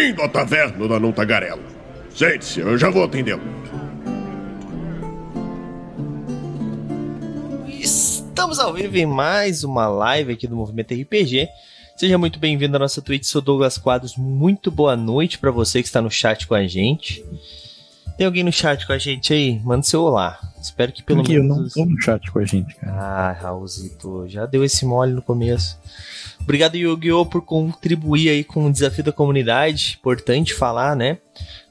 Bem-vindo à taverna da Não Tagarela. Sente-se, eu já vou atendê-lo. Estamos ao vivo em mais uma live aqui do Movimento RPG. Seja muito bem-vindo à nossa Twitch, sou Douglas Quadros. Muito boa noite para você que está no chat com a gente. Tem alguém no chat com a gente aí? Manda seu olá. Espero que pelo Aqui, menos. Eu não tô no chat com a gente, cara. Ah, Raulzito, já deu esse mole no começo. Obrigado, Yu-Gi-Oh! por contribuir aí com o desafio da comunidade. Importante falar, né?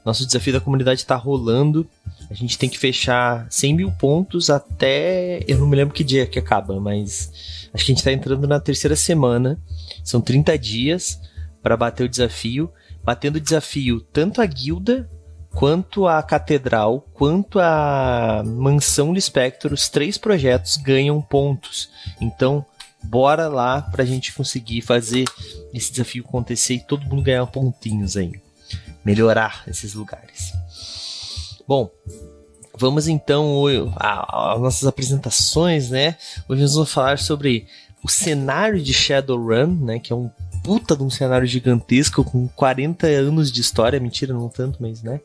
Nosso desafio da comunidade tá rolando. A gente tem que fechar 100 mil pontos até. Eu não me lembro que dia que acaba, mas acho que a gente tá entrando na terceira semana. São 30 dias para bater o desafio. Batendo o desafio, tanto a guilda quanto a catedral, quanto a mansão de espectro, os três projetos ganham pontos. Então, bora lá pra gente conseguir fazer esse desafio acontecer e todo mundo ganhar pontinhos aí. Melhorar esses lugares. Bom, vamos então às nossas apresentações, né? Hoje nós vamos falar sobre o cenário de Shadowrun, né? Que é um puta de um cenário gigantesco com 40 anos de história, mentira, não tanto, mas né.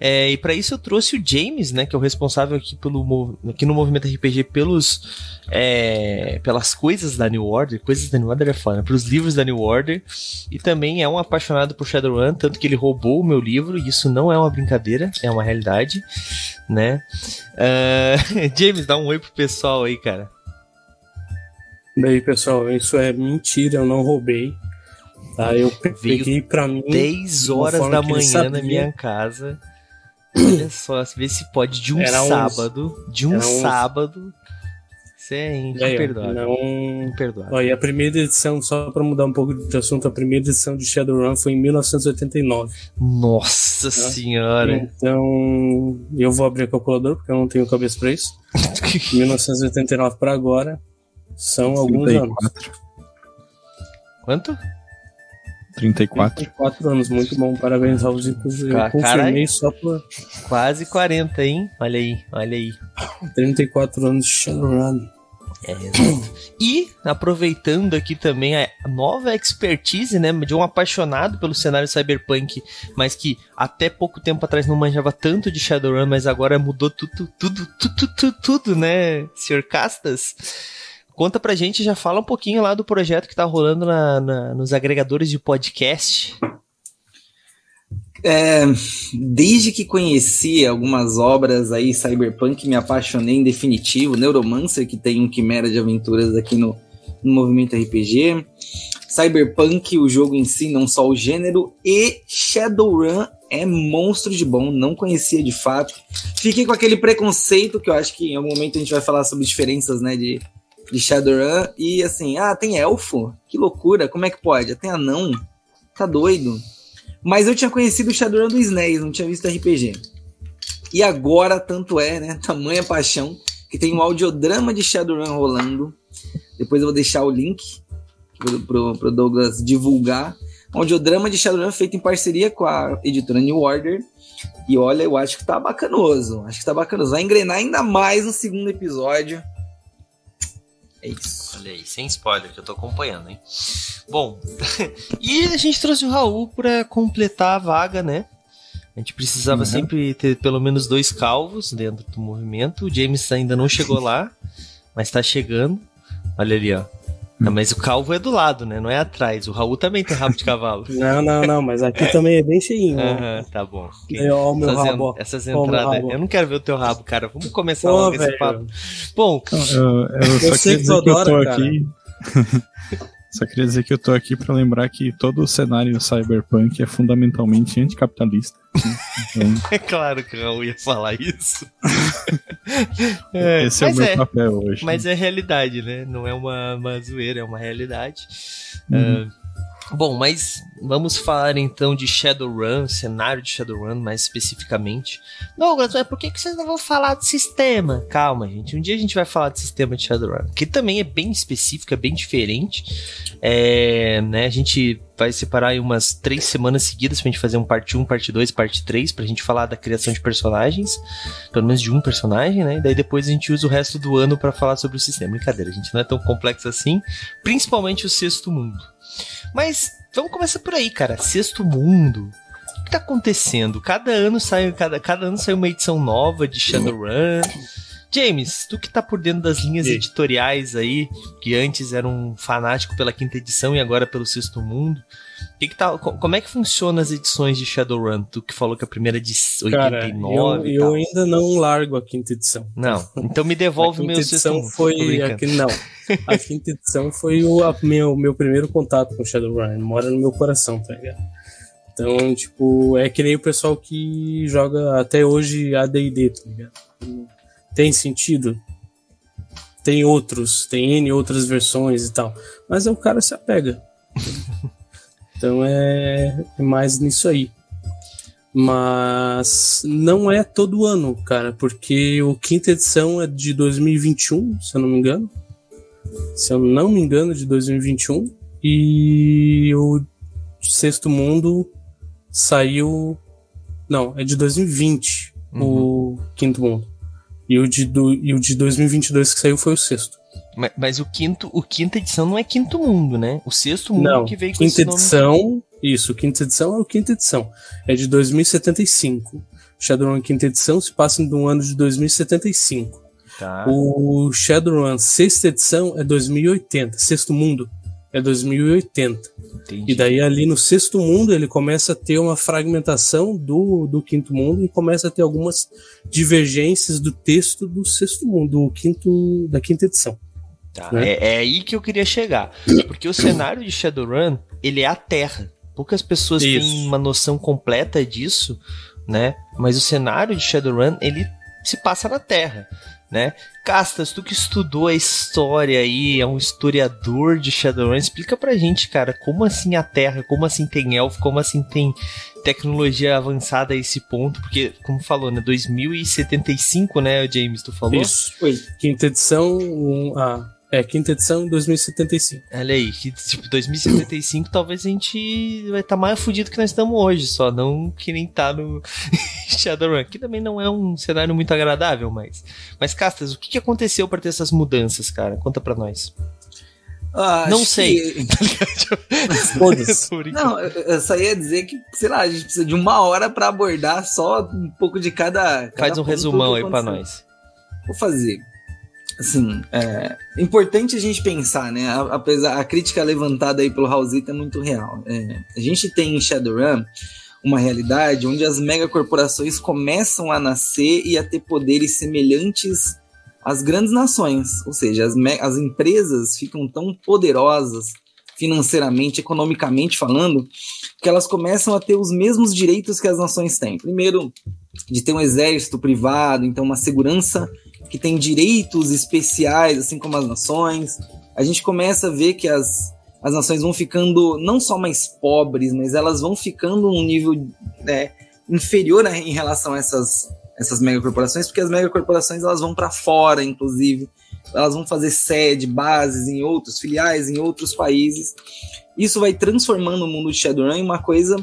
É, e para isso eu trouxe o James, né, que é o responsável aqui pelo aqui no movimento RPG pelos é, pelas coisas da New Order, coisas da New Order é foda, né, pelos livros da New Order e também é um apaixonado por Shadowrun, tanto que ele roubou o meu livro e isso não é uma brincadeira, é uma realidade, né. Uh, James, dá um oi pro pessoal aí, cara. E aí, pessoal, isso é mentira, eu não roubei. Tá? Eu peguei pra mim. 10 horas da manhã na minha casa. Olha só, vê se pode de um Era sábado. Uns... De um sábado. Você é imperdoável. Não... Imperdoável. Ó, e a primeira edição, só pra mudar um pouco de assunto, a primeira edição de Shadowrun foi em 1989. Nossa tá? senhora! Então, eu vou abrir a calculadora, porque eu não tenho cabeça pra isso. 1989 pra agora. São 34. alguns anos. Quanto? 34. 34 anos, muito bom. Parabéns, Raulzito. Eu confirmei só por. Quase 40, hein? Olha aí, olha aí. 34 anos de Shadowrun. É. E, aproveitando aqui também a nova expertise, né, de um apaixonado pelo cenário cyberpunk, mas que até pouco tempo atrás não manjava tanto de Shadowrun, mas agora mudou tudo, tudo, tudo, tudo, tudo, né, Sr. Castas? Conta pra gente, já fala um pouquinho lá do projeto que tá rolando na, na, nos agregadores de podcast. É, desde que conheci algumas obras aí, Cyberpunk, me apaixonei em definitivo. Neuromancer, que tem um quimera de aventuras aqui no, no movimento RPG. Cyberpunk, o jogo em si, não só o gênero. E Shadowrun é monstro de bom, não conhecia de fato. Fiquei com aquele preconceito que eu acho que em algum momento a gente vai falar sobre diferenças, né, de de Shadowrun e assim, ah, tem elfo? Que loucura, como é que pode? Tem anão? Tá doido? Mas eu tinha conhecido o Shadowrun do SNES, não tinha visto RPG. E agora, tanto é, né? Tamanha paixão, que tem um audiodrama de Shadowrun rolando. Depois eu vou deixar o link pro, pro, pro Douglas divulgar. Um audiodrama de Shadowrun feito em parceria com a editora New Order. E olha, eu acho que tá bacanoso. Acho que tá bacanoso. Vai engrenar ainda mais no segundo episódio. É isso. Olha aí, sem spoiler, que eu tô acompanhando, hein? Bom, e a gente trouxe o Raul pra completar a vaga, né? A gente precisava uhum. sempre ter pelo menos dois calvos dentro do movimento. O James ainda não chegou lá, mas tá chegando. Olha ali, ó. Não, mas o calvo é do lado, né? Não é atrás. O Raul também tem rabo de cavalo. não, não, não, mas aqui também é bem cheinho. Aham, tá bom. Ó, o meu essas, rabo. Essas entradas. Eu não quero ver o teu rabo, cara. Vamos começar Pô, logo velho. esse papo. Bom, eu, eu, eu só queria dizer que eu tô aqui. Só queria dizer que eu tô aqui para lembrar que todo o cenário cyberpunk é fundamentalmente anticapitalista. Então... é claro que o Raul ia falar isso. é, Esse é o meu é, papel hoje. Mas é realidade, né? Não é uma, uma zoeira, é uma realidade. Uhum. Uh, Bom, mas vamos falar então de Shadowrun, cenário de Shadowrun mais especificamente. Douglas, mas por que, vocês não vão falar de sistema? Calma, gente. Um dia a gente vai falar de sistema de Shadowrun, que também é bem específico, é bem diferente. É, né, a gente vai separar em umas três semanas seguidas pra gente fazer um parte 1, parte 2, parte 3, pra gente falar da criação de personagens, pelo menos de um personagem, né? E daí depois a gente usa o resto do ano para falar sobre o sistema. Brincadeira, a gente não é tão complexo assim, principalmente o sexto mundo. Mas Vamos começar por aí, cara. Sexto Mundo. O que tá acontecendo? Cada ano sai, cada, cada ano sai uma edição nova de Shadowrun. James, tu que tá por dentro das linhas e? editoriais aí, que antes era um fanático pela quinta edição e agora pelo sexto mundo. Que que tá, como é que funciona as edições de Shadowrun? Tu que falou que a primeira é de 89 Cara, eu, eu ainda não largo a quinta edição. Não, então me devolve o meu edição sexto foi a, não, a quinta edição foi o a, meu, meu primeiro contato com Shadowrun. Mora no meu coração, tá ligado? Então, tipo, é que nem o pessoal que joga até hoje AD&D, tá ligado? tem sentido. Tem outros, tem N outras versões e tal. Mas o cara se apega. então é, é mais nisso aí. Mas não é todo ano, cara, porque o quinta edição é de 2021, se eu não me engano. Se eu não me engano, de 2021. E o Sexto Mundo saiu. Não, é de 2020, uhum. o Quinto Mundo. E o de, do, e o de 2022 que saiu foi o sexto. Mas, mas, o quinto, o quinta edição não é quinto mundo, né? O sexto mundo não, que veio com quinta esse edição, nome. Isso, quinta edição é o quinta edição. É de 2075. Shadowrun quinta edição se passa no ano de 2075. Tá. O Shadowrun sexta edição é 2080, sexto mundo é 2080. Entendi. E daí ali no sexto mundo ele começa a ter uma fragmentação do, do quinto mundo e começa a ter algumas divergências do texto do sexto mundo, do quinto, da quinta edição. Tá, né? é, é, aí que eu queria chegar. Porque o cenário de Shadowrun, ele é a Terra. Poucas pessoas Isso. têm uma noção completa disso, né? Mas o cenário de Shadowrun, ele se passa na Terra né? Castas, tu que estudou a história aí, é um historiador de Shadowrun, explica pra gente, cara, como assim a Terra, como assim tem elfo, como assim tem tecnologia avançada a esse ponto, porque, como falou, né, 2075, né, James, tu falou? Isso, foi. Quinta edição, um, ah, é, quinta edição 2075. Olha aí, que, tipo, 2075 talvez a gente vai estar tá mais fudido que nós estamos hoje, só não que nem tá no Shadowrun, que também não é um cenário muito agradável, mas... Mas, Castas, o que, que aconteceu para ter essas mudanças, cara? Conta para nós. Ah, não sei. Que... não, eu só ia dizer que, sei lá, a gente precisa de uma hora para abordar só um pouco de cada. cada Faz um resumão aí para nós. Vou fazer assim, é importante a gente pensar, né? Apesar a crítica levantada aí pelo Raulzito é muito real. É, a gente tem em Shadowrun uma realidade onde as megacorporações começam a nascer e a ter poderes semelhantes às grandes nações, ou seja, as, as empresas ficam tão poderosas financeiramente, economicamente falando, que elas começam a ter os mesmos direitos que as nações têm. Primeiro, de ter um exército privado, então uma segurança que tem direitos especiais, assim como as nações. A gente começa a ver que as, as nações vão ficando não só mais pobres, mas elas vão ficando num nível né, inferior em relação a essas, essas megacorporações, porque as megacorporações elas vão para fora, inclusive. Elas vão fazer sede, bases em outros, filiais em outros países. Isso vai transformando o mundo de Shadowrun em uma coisa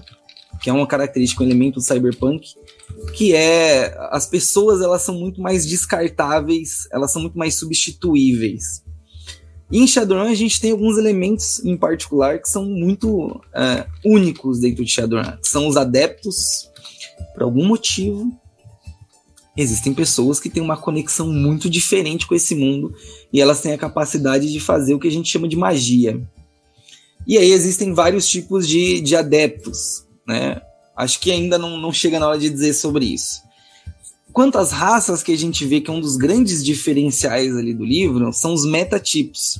que é uma característica, um elemento do cyberpunk, que é as pessoas elas são muito mais descartáveis, elas são muito mais substituíveis. E em Shadowrun a gente tem alguns elementos em particular que são muito é, únicos dentro de Shadowrun, são os adeptos. Por algum motivo, existem pessoas que têm uma conexão muito diferente com esse mundo e elas têm a capacidade de fazer o que a gente chama de magia. E aí existem vários tipos de, de adeptos, né? Acho que ainda não, não chega na hora de dizer sobre isso. Quanto às raças que a gente vê que é um dos grandes diferenciais ali do livro, são os metatipos.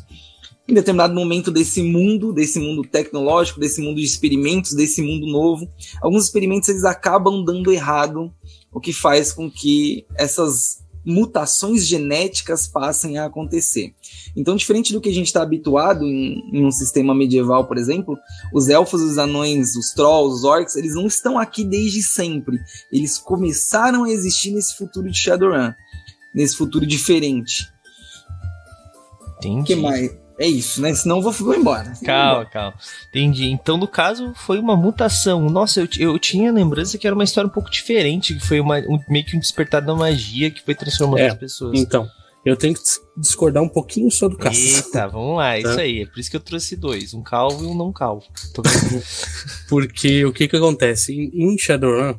Em determinado momento desse mundo, desse mundo tecnológico, desse mundo de experimentos, desse mundo novo, alguns experimentos eles acabam dando errado, o que faz com que essas mutações genéticas passem a acontecer. Então, diferente do que a gente está habituado em, em, um sistema medieval, por exemplo, os elfos, os anões, os trolls, os orcs, eles não estão aqui desde sempre. Eles começaram a existir nesse futuro de Shadowrun, nesse futuro diferente. Entendi. O que mais? É isso, né? Senão eu vou, vou embora. Calma, calma. Entendi. Então, no caso, foi uma mutação. Nossa, eu, eu tinha lembrança que era uma história um pouco diferente, que foi uma, um, meio que um despertar da magia que foi transformando é, as pessoas. Então, Eu tenho que discordar um pouquinho só do Cassius. Eita, vamos lá, é tá? isso aí. É por isso que eu trouxe dois, um calvo e um não calvo. Porque o que que acontece? Em, em Shadowrun,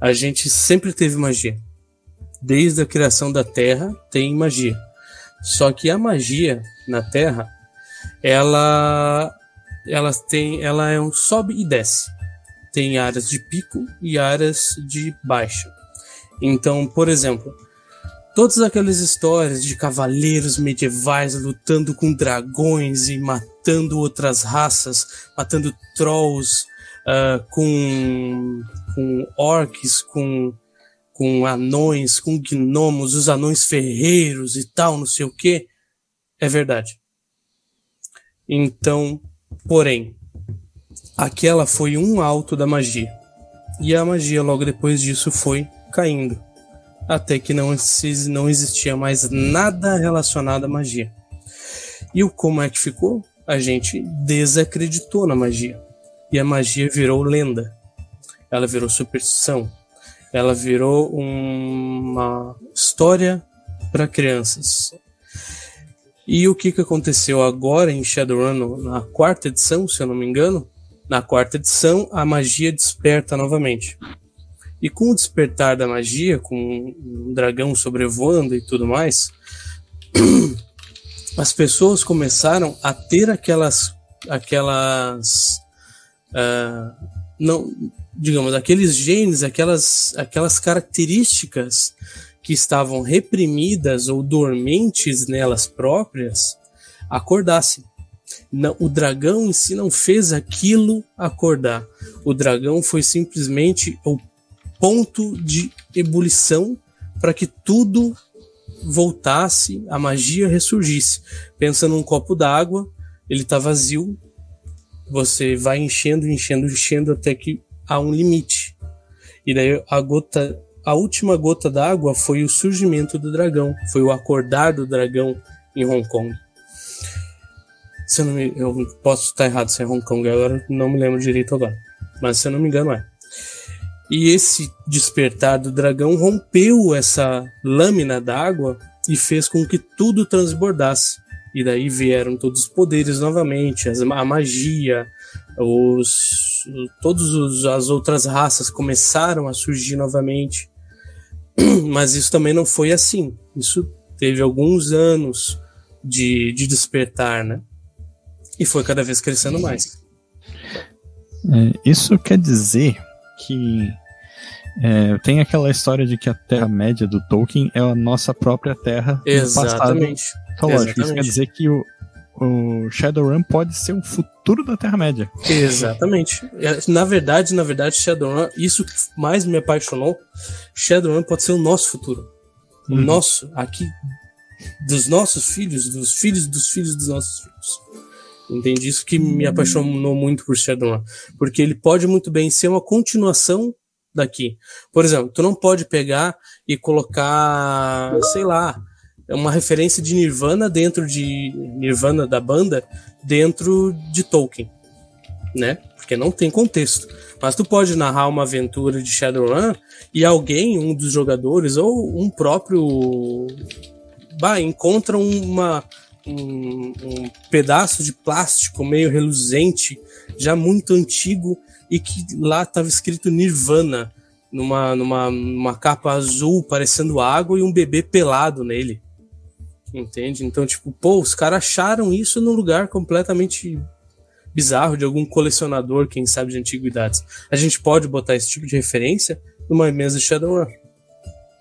a gente sempre teve magia. Desde a criação da Terra tem magia. Só que a magia na Terra, ela ela tem ela é um sobe e desce. Tem áreas de pico e áreas de baixa. Então, por exemplo, todas aquelas histórias de cavaleiros medievais lutando com dragões e matando outras raças, matando trolls, uh, com, com orcs, com, com anões, com gnomos, os anões ferreiros e tal, não sei o que, é verdade. Então, porém, aquela foi um alto da magia. E a magia logo depois disso foi caindo até que não, não existia mais nada relacionado à magia. E o como é que ficou? A gente desacreditou na magia. E a magia virou lenda. Ela virou superstição. Ela virou uma história para crianças. E o que, que aconteceu agora em Shadowrun, na quarta edição, se eu não me engano? Na quarta edição, a magia desperta novamente. E com o despertar da magia, com um dragão sobrevoando e tudo mais, as pessoas começaram a ter aquelas aquelas uh, não digamos aqueles genes aquelas aquelas características que estavam reprimidas ou dormentes nelas próprias acordassem não, o dragão em si não fez aquilo acordar o dragão foi simplesmente o ponto de ebulição para que tudo voltasse, a magia ressurgisse. Pensa num copo d'água, ele está vazio, você vai enchendo, enchendo, enchendo até que há um limite. E daí a gota, a última gota d'água foi o surgimento do dragão, foi o acordar do dragão em Hong Kong. Se eu, não me, eu posso estar errado se é Hong Kong agora, não me lembro direito agora. Mas se eu não me engano é. E esse despertar do dragão rompeu essa lâmina d'água e fez com que tudo transbordasse. E daí vieram todos os poderes novamente, a magia, os, todas as outras raças começaram a surgir novamente. Mas isso também não foi assim. Isso teve alguns anos de, de despertar, né? E foi cada vez crescendo mais. É, isso quer dizer que é, tem aquela história de que a Terra-média do Tolkien é a nossa própria Terra Exatamente. Então, lógico, isso quer dizer que o, o Shadowrun pode ser o futuro da Terra-média. Exatamente. É, na verdade, na verdade, Shadowrun, isso que mais me apaixonou, Shadowrun pode ser o nosso futuro. O uhum. nosso, aqui, dos nossos filhos, dos filhos dos filhos dos nossos filhos. Entendi isso que me apaixonou muito por Shadowrun. Porque ele pode muito bem ser uma continuação daqui. Por exemplo, tu não pode pegar e colocar, sei lá, uma referência de Nirvana dentro de Nirvana da banda dentro de Tolkien, né? Porque não tem contexto. Mas tu pode narrar uma aventura de Shadowrun e alguém, um dos jogadores ou um próprio bah, encontra uma um, um pedaço de plástico meio reluzente, já muito antigo, e que lá estava escrito Nirvana, numa, numa, numa capa azul parecendo água e um bebê pelado nele. Entende? Então, tipo, pô, os caras acharam isso num lugar completamente bizarro de algum colecionador, quem sabe, de antiguidades. A gente pode botar esse tipo de referência numa mesa de Shadowrun.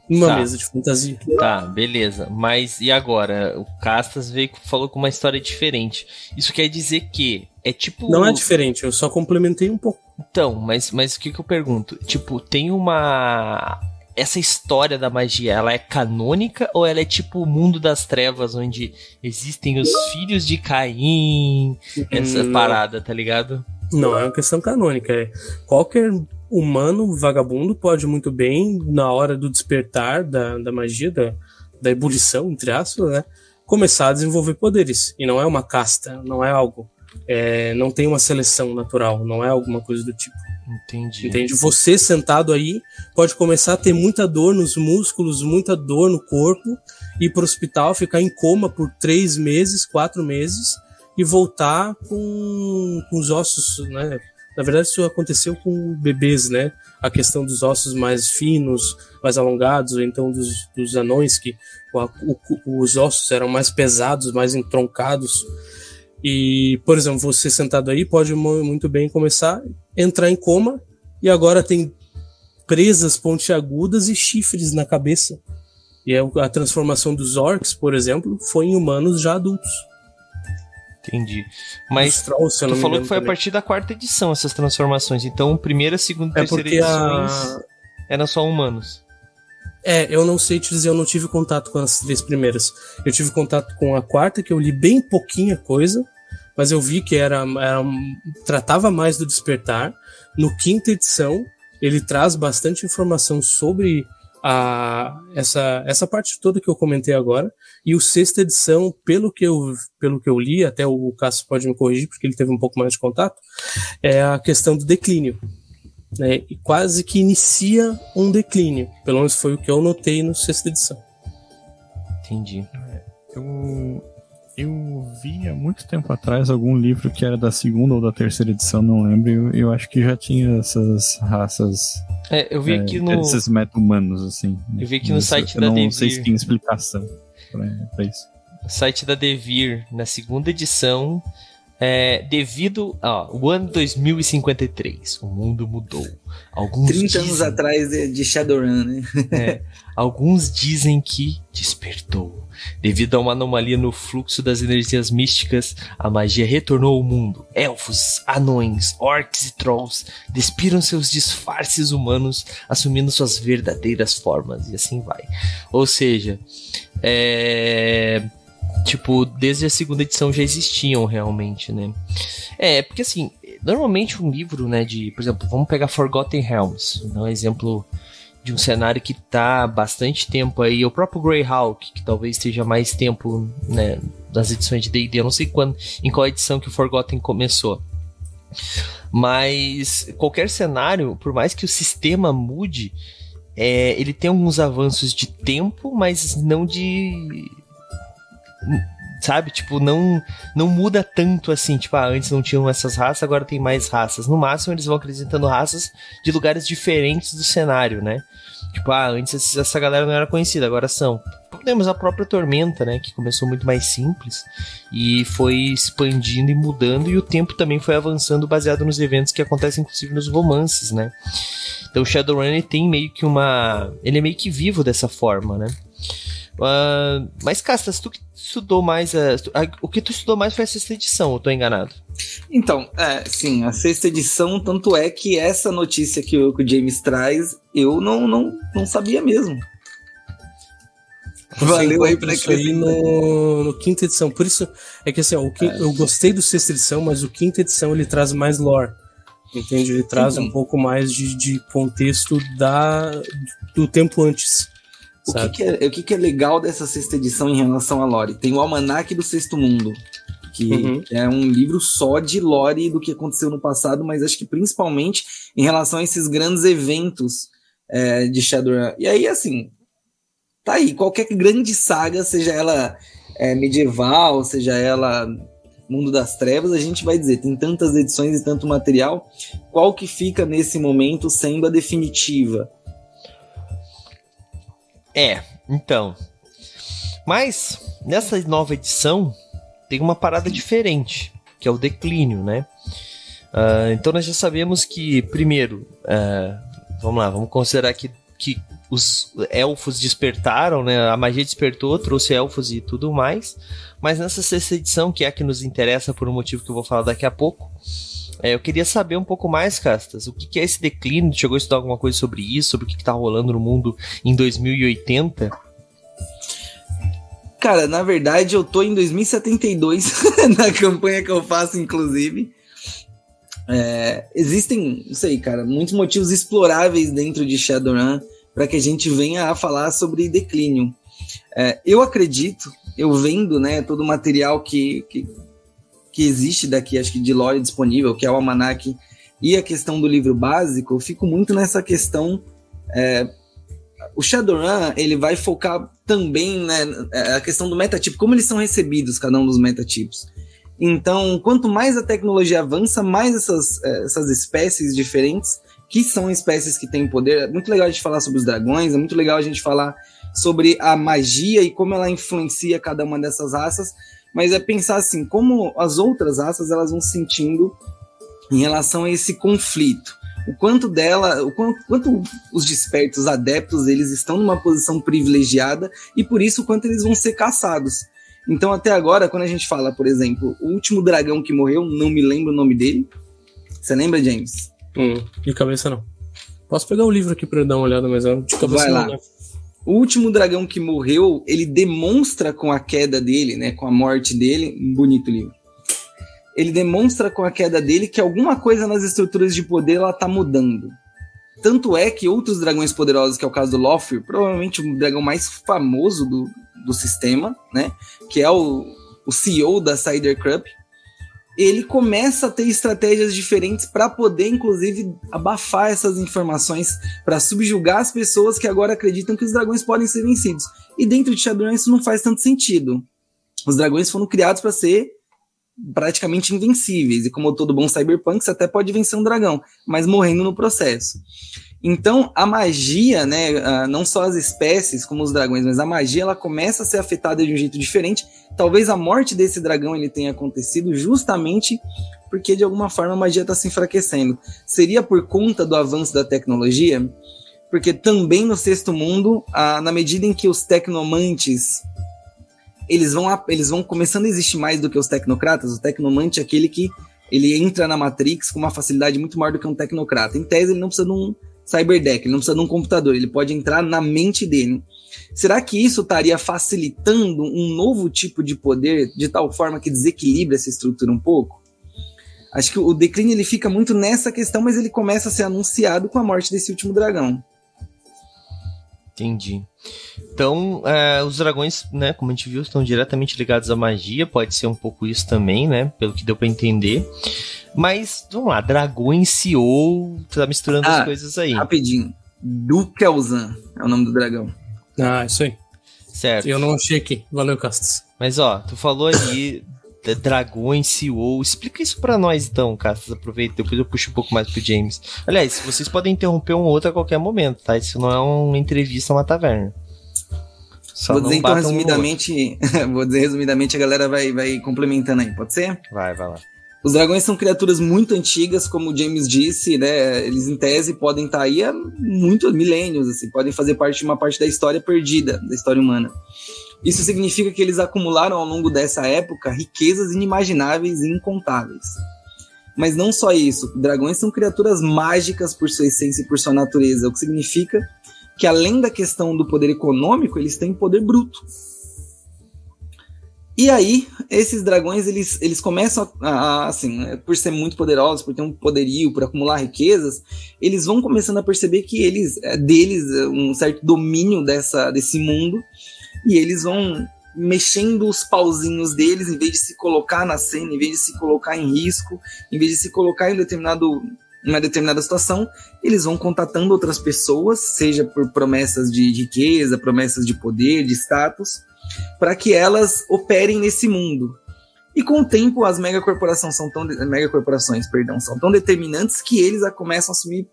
Numa tá. mesa de fantasia. Tá, beleza. Mas e agora? O Castas veio falou com uma história diferente. Isso quer dizer que é tipo. Não é diferente, eu só complementei um pouco. Então, mas, mas o que, que eu pergunto? Tipo, tem uma. Essa história da magia, ela é canônica ou ela é tipo o mundo das trevas, onde existem os filhos de Caim, essa Não. parada, tá ligado? Não, é uma questão canônica. É qualquer humano vagabundo pode muito bem, na hora do despertar da, da magia, da, da ebulição, entre aspas, né? Começar a desenvolver poderes. E não é uma casta, não é algo. É, não tem uma seleção natural, não é alguma coisa do tipo. Entendi. Entende? Você sentado aí pode começar a ter muita dor nos músculos, muita dor no corpo, ir para o hospital, ficar em coma por três meses, quatro meses e voltar com, com os ossos, né? Na verdade, isso aconteceu com bebês, né? A questão dos ossos mais finos, mais alongados, ou então dos, dos anões, que o, o, os ossos eram mais pesados, mais entroncados. E, por exemplo, você sentado aí pode muito bem começar a entrar em coma e agora tem presas pontiagudas e chifres na cabeça. E é a transformação dos orcs, por exemplo, foi em humanos já adultos. Entendi. Mas Trolls, tu falou que foi também. a partir da quarta edição essas transformações. Então, primeira, segunda e é terceira edições a... eram só humanos. É, eu não sei te dizer, eu não tive contato com as três primeiras. Eu tive contato com a quarta, que eu li bem pouquinha coisa, mas eu vi que era, era tratava mais do despertar. No quinta edição, ele traz bastante informação sobre a, essa, essa parte toda que eu comentei agora. E o sexta edição, pelo que eu, pelo que eu li, até o Cássio pode me corrigir, porque ele teve um pouco mais de contato, é a questão do declínio. Né? E quase que inicia um declínio. Pelo menos foi o que eu notei no sexta edição. Entendi. Eu, eu vi há muito tempo atrás algum livro que era da segunda ou da terceira edição, não lembro. Eu, eu acho que já tinha essas raças. É, eu vi é, aqui no. Esses meta-humanos, assim. Eu vi aqui no site da Devir. Não sei se tem explicação pra, pra isso. O site da Devir, na segunda edição, é, devido ao ano 2053, o mundo mudou. Alguns 30 dizem, anos atrás de, de Shadowrun, né? é, alguns dizem que despertou. Devido a uma anomalia no fluxo das energias místicas, a magia retornou ao mundo. Elfos, anões, orcs e trolls despiram seus disfarces humanos, assumindo suas verdadeiras formas, e assim vai. Ou seja, é tipo, desde a segunda edição já existiam realmente, né? É, porque assim, normalmente um livro, né, de, por exemplo, vamos pegar Forgotten Realms, dar um exemplo de um cenário que tá bastante tempo aí, o próprio Greyhawk, que talvez esteja mais tempo, né, das edições de D&D, eu não sei quando, em qual edição que o Forgotten começou. Mas qualquer cenário, por mais que o sistema mude, é, ele tem alguns avanços de tempo, mas não de sabe? Tipo, não não muda tanto assim. Tipo, ah, antes não tinham essas raças, agora tem mais raças. No máximo, eles vão acrescentando raças de lugares diferentes do cenário, né? Tipo, ah, antes essa galera não era conhecida, agora são. Temos a própria Tormenta, né? Que começou muito mais simples e foi expandindo e mudando, e o tempo também foi avançando baseado nos eventos que acontecem, inclusive, nos romances, né? Então Shadowrun tem meio que uma. Ele é meio que vivo dessa forma, né? Uh, mas, Castas, tu que estudou mais. A, a, o que tu estudou mais foi a sexta edição, eu tô enganado? Então, é, sim, a sexta edição, tanto é que essa notícia que o, que o James traz, eu não, não, não sabia mesmo. Valeu aí pra isso aí no, no, quinta edição. Por isso é que assim, ó, o que, é. eu gostei do sexta edição, mas o quinta edição ele traz mais lore. Entende? Ele traz então, um pouco mais de, de contexto da, do tempo antes. O, que, que, é, o que, que, é legal dessa sexta edição em relação a Lore? Tem o Almanac do Sexto Mundo, que uhum. é um livro só de Lore do que aconteceu no passado, mas acho que principalmente em relação a esses grandes eventos é, de Shadowrun. E aí, assim, tá aí, qualquer grande saga, seja ela é, medieval, seja ela Mundo das Trevas, a gente vai dizer, tem tantas edições e tanto material, qual que fica nesse momento sendo a definitiva? É, então. Mas nessa nova edição tem uma parada diferente, que é o declínio, né? Uh, então nós já sabemos que, primeiro, uh, vamos lá, vamos considerar que, que os elfos despertaram, né? A magia despertou, trouxe elfos e tudo mais. Mas nessa sexta edição, que é a que nos interessa por um motivo que eu vou falar daqui a pouco, é, eu queria saber um pouco mais, Castas, o que, que é esse declínio? Chegou a estudar alguma coisa sobre isso, sobre o que, está rolando no mundo em 2080? Cara, na verdade eu tô em 2072, na campanha que eu faço, inclusive. É, existem, não sei, cara, muitos motivos exploráveis dentro de Shadowrun para que a gente venha a falar sobre declínio. É, eu acredito, eu vendo né, todo o material que, que que existe daqui, acho que de lore disponível, que é o Almanac e a questão do livro básico, eu fico muito nessa questão. É, o Shadowrun ele vai focar também né, é, a questão do metatipo, como eles são recebidos, cada um dos metatipos. Então, quanto mais a tecnologia avança, mais essas, é, essas espécies diferentes, que são espécies que têm poder. É muito legal a gente falar sobre os dragões, é muito legal a gente falar sobre a magia e como ela influencia cada uma dessas raças, mas é pensar assim, como as outras raças elas vão sentindo em relação a esse conflito. O quanto dela, o quanto, quanto os despertos adeptos, eles estão numa posição privilegiada e por isso o quanto eles vão ser caçados. Então até agora, quando a gente fala, por exemplo, o último dragão que morreu, não me lembro o nome dele. Você lembra, James? Hum, de cabeça não. Posso pegar o livro aqui para dar uma olhada, mas de cabeça Vai lá. não. Né? O último dragão que morreu, ele demonstra com a queda dele, né, com a morte dele, um bonito livro ele demonstra com a queda dele que alguma coisa nas estruturas de poder ela tá mudando. Tanto é que outros dragões poderosos, que é o caso do Lofir, provavelmente o dragão mais famoso do, do sistema, né? Que é o, o CEO da Cider Club, ele começa a ter estratégias diferentes para poder, inclusive, abafar essas informações, para subjugar as pessoas que agora acreditam que os dragões podem ser vencidos. E dentro de Shadowrun isso não faz tanto sentido. Os dragões foram criados para ser praticamente invencíveis. E como todo bom cyberpunk, você até pode vencer um dragão, mas morrendo no processo. Então, a magia, né, não só as espécies como os dragões, mas a magia ela começa a ser afetada de um jeito diferente. Talvez a morte desse dragão ele tenha acontecido justamente porque de alguma forma a magia está se enfraquecendo. Seria por conta do avanço da tecnologia? Porque também no sexto mundo, na medida em que os tecnomantes eles vão, eles vão começando a existir mais do que os tecnocratas. O tecnomante é aquele que ele entra na Matrix com uma facilidade muito maior do que um tecnocrata. Em tese, ele não precisa de um cyberdeck, não precisa de um computador, ele pode entrar na mente dele. Será que isso estaria facilitando um novo tipo de poder de tal forma que desequilibra essa estrutura um pouco? Acho que o declínio ele fica muito nessa questão, mas ele começa a ser anunciado com a morte desse último dragão. Entendi. Então, é, os dragões, né, como a gente viu, estão diretamente ligados à magia, pode ser um pouco isso também, né, pelo que deu para entender. Mas, vamos lá, dragões CEO, tá misturando ah, as coisas aí. Rapidinho. Dukelzan é o nome do dragão. Ah, isso aí. Certo. Eu não achei aqui. Valeu, Castas. Mas, ó, tu falou aí dragões, CEO. Explica isso para nós então, Castas. Aproveita, depois eu puxo um pouco mais pro James. Aliás, vocês podem interromper um ou outro a qualquer momento, tá? Isso não é uma entrevista, é uma taverna. Só vou dizer então resumidamente, um vou dizer resumidamente, a galera vai, vai complementando aí, pode ser? Vai, vai lá. Os dragões são criaturas muito antigas, como o James disse, né? Eles em tese podem estar aí há muitos milênios, assim, podem fazer parte de uma parte da história perdida, da história humana. Isso significa que eles acumularam ao longo dessa época riquezas inimagináveis e incontáveis. Mas não só isso, dragões são criaturas mágicas por sua essência e por sua natureza, o que significa que além da questão do poder econômico, eles têm poder bruto. E aí, esses dragões, eles, eles começam a, a, assim, né, por ser muito poderosos, por ter um poderio, por acumular riquezas, eles vão começando a perceber que eles, é deles, um certo domínio dessa, desse mundo, e eles vão mexendo os pauzinhos deles, em vez de se colocar na cena, em vez de se colocar em risco, em vez de se colocar em determinado uma determinada situação, eles vão contatando outras pessoas, seja por promessas de riqueza, promessas de poder, de status, para que elas operem nesse mundo. E com o tempo, as megacorporações são tão megacorporações, perdão, são tão determinantes que eles começam a assumir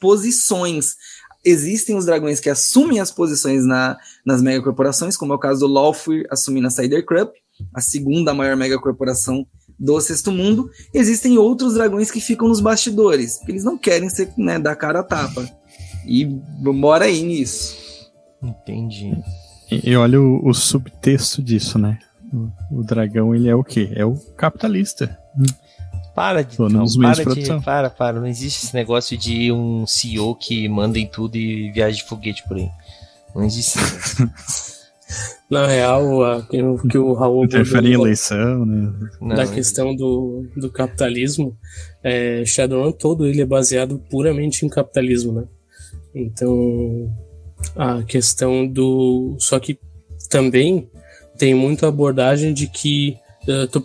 posições existem os dragões que assumem as posições na, nas megacorporações, como é o caso do Lawfir assumindo a Cider Crump, a segunda maior megacorporação do sexto mundo. Existem outros dragões que ficam nos bastidores, que eles não querem ser, né, dar cara a tapa. E bora aí nisso. Entendi. E, e olha o, o, subtexto disso, né? O, o, dragão, ele é o quê? É o capitalista. Para de, não, para, de, para, para. Não existe esse negócio de um CEO que manda em tudo e viaja de foguete por aí. Não existe isso. Na real, a, que, que o Raul interfere em eleição, né? Da não, questão do, do capitalismo, é, Shadowrun todo ele é baseado puramente em capitalismo, né? Então, a questão do. Só que também tem muita abordagem de que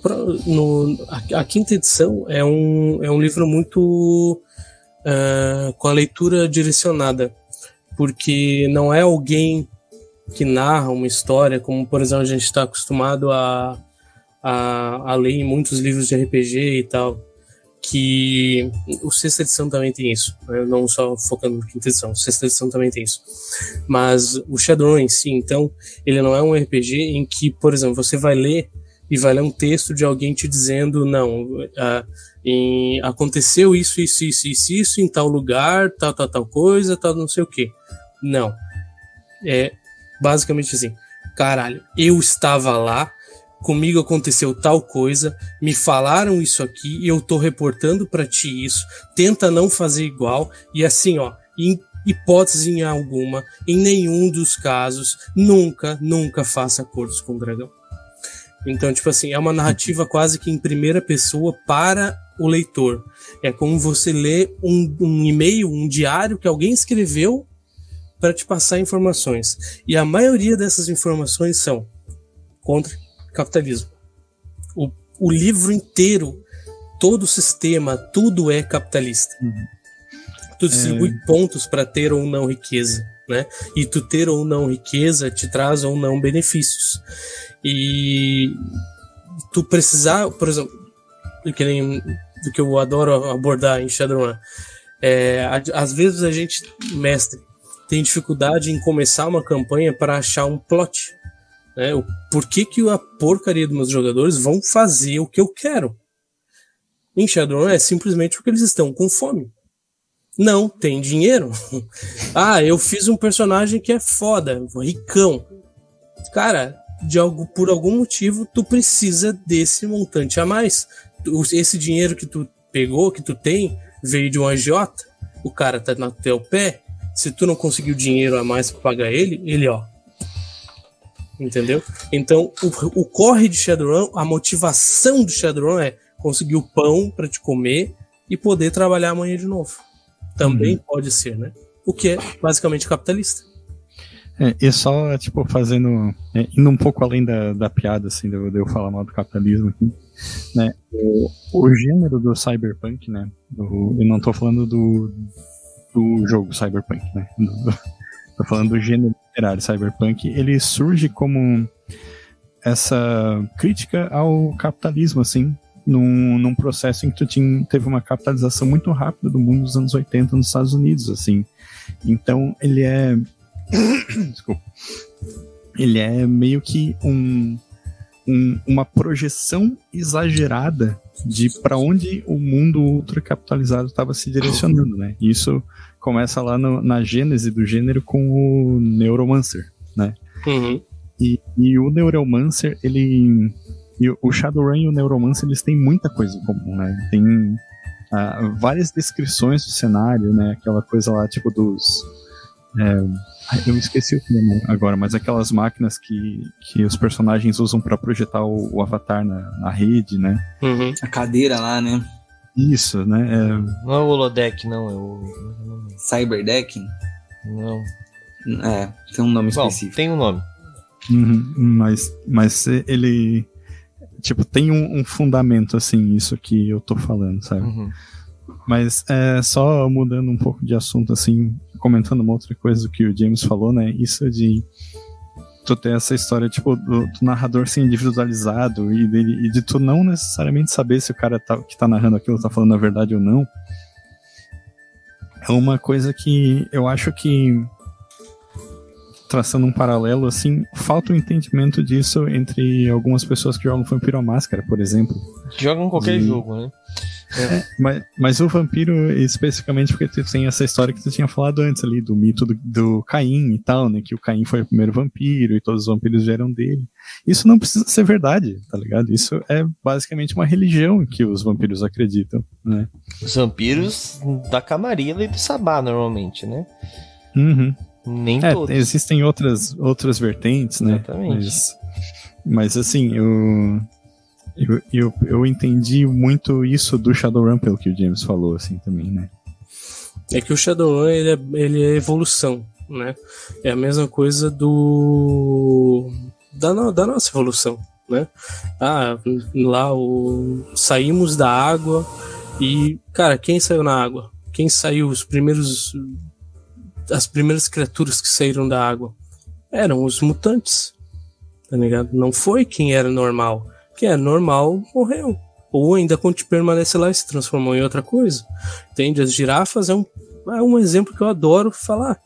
Pra, no, a, a, quinta edição é um, é um livro muito uh, com a leitura direcionada, porque não é alguém que narra uma história, como por exemplo a gente está acostumado a, a, a ler em muitos livros de RPG e tal que o sexta edição também tem isso, né? não só focando na quinta edição, sexta edição também tem isso. Mas o Shadowrun em si, então, ele não é um RPG em que, por exemplo, você vai ler e vai ler um texto de alguém te dizendo, não, uh, em, aconteceu isso, isso, isso, isso, isso em tal lugar, tal, tal, tal coisa, tal, não sei o que. Não. É basicamente assim, caralho, eu estava lá, comigo aconteceu tal coisa, me falaram isso aqui e eu tô reportando para ti isso. Tenta não fazer igual e assim, ó, em hipótese em alguma, em nenhum dos casos, nunca, nunca faça acordos com o dragão. Então, tipo assim, é uma narrativa quase que em primeira pessoa para o leitor. É como você lê um, um e-mail, um diário que alguém escreveu para te passar informações. E a maioria dessas informações são contra capitalismo. O, o livro inteiro, todo o sistema, tudo é capitalista. Uhum. Tu distribui é... pontos para ter ou não riqueza, né? E tu ter ou não riqueza te traz ou não benefícios. E tu precisar, por exemplo, que, nem, do que eu adoro abordar em Shadowrun, é, às vezes a gente, mestre, tem dificuldade em começar uma campanha para achar um plot. Né? O porquê que a porcaria dos meus jogadores vão fazer o que eu quero? Em Shadowrun é simplesmente porque eles estão com fome. Não, tem dinheiro. ah, eu fiz um personagem que é foda, ricão. Cara, de algo, por algum motivo, tu precisa desse montante a mais. Esse dinheiro que tu pegou, que tu tem, veio de um agiota. O cara tá no teu pé. Se tu não conseguiu dinheiro a mais para pagar ele, ele, ó, Entendeu? Então, o, o corre de Shadowrun, a motivação do Shadowrun é conseguir o pão para te comer e poder trabalhar amanhã de novo. Também uhum. pode ser, né? O que é basicamente capitalista. É, e só, tipo, fazendo. É, indo um pouco além da, da piada, assim, de, eu falar mal do capitalismo aqui, né? O, o gênero do cyberpunk, né? Do, eu não tô falando do, do jogo cyberpunk, né? Do, tô falando do gênero literário cyberpunk, ele surge como essa crítica ao capitalismo, assim, num, num processo em que tu tinha, teve uma capitalização muito rápida do mundo dos anos 80 nos Estados Unidos, assim. Então, ele é... Desculpa. Ele é meio que um, um, uma projeção exagerada de para onde o mundo ultracapitalizado estava se direcionando, né? Isso começa lá no, na gênese do gênero com o Neuromancer, né? Uhum. E, e, o Neuromancer, ele. O Shadowrun e o Neuromancer, eles têm muita coisa em comum, né? Tem uh, várias descrições do cenário, né? Aquela coisa lá, tipo, dos. É, eu esqueci o nome agora, mas aquelas máquinas que, que os personagens usam para projetar o, o, avatar na, na rede, né? Uhum. A cadeira lá, né? Isso, né? É... Não é o holodeck, não, é o. Cyberdecking? Não. É, tem um nome Bom, específico. Tem um nome. Uhum, mas, mas ele. Tipo, tem um, um, fundamento, assim, isso que eu tô falando, sabe? Uhum. Mas é só mudando um pouco de assunto, assim, comentando uma outra coisa que o James falou, né? Isso de tu ter essa história, tipo, do, do narrador ser individualizado e, dele, e de tu não necessariamente saber se o cara tá, que tá narrando aquilo tá falando a verdade ou não. É uma coisa que eu acho que traçando um paralelo, assim, falta o um entendimento disso entre algumas pessoas que jogam Vampiro à Máscara, por exemplo. Jogam qualquer jogo, né? É, mas, mas o vampiro, especificamente porque tu tem essa história que tu tinha falado antes ali, do mito do, do Caim e tal, né? Que o Caim foi o primeiro vampiro e todos os vampiros vieram dele. Isso não precisa ser verdade, tá ligado? Isso é basicamente uma religião que os vampiros acreditam, né? Os vampiros da Camarilla e do Sabá, normalmente, né? Uhum. Nem é, todos. Existem outras, outras vertentes, né? Exatamente. Mas, mas assim, eu, eu, eu, eu entendi muito isso do Shadowrun, pelo que o James falou, assim, também, né? É que o Shadowrun, ele é, ele é evolução, né? É a mesma coisa do... Da, no, da nossa evolução, né? Ah, lá o saímos da água e cara, quem saiu na água? Quem saiu os primeiros as primeiras criaturas que saíram da água eram os mutantes. Tá ligado? Não foi quem era normal. Quem era normal morreu. Ou ainda permanece lá e se transformou em outra coisa. Entende? As girafas é um, é um exemplo que eu adoro falar.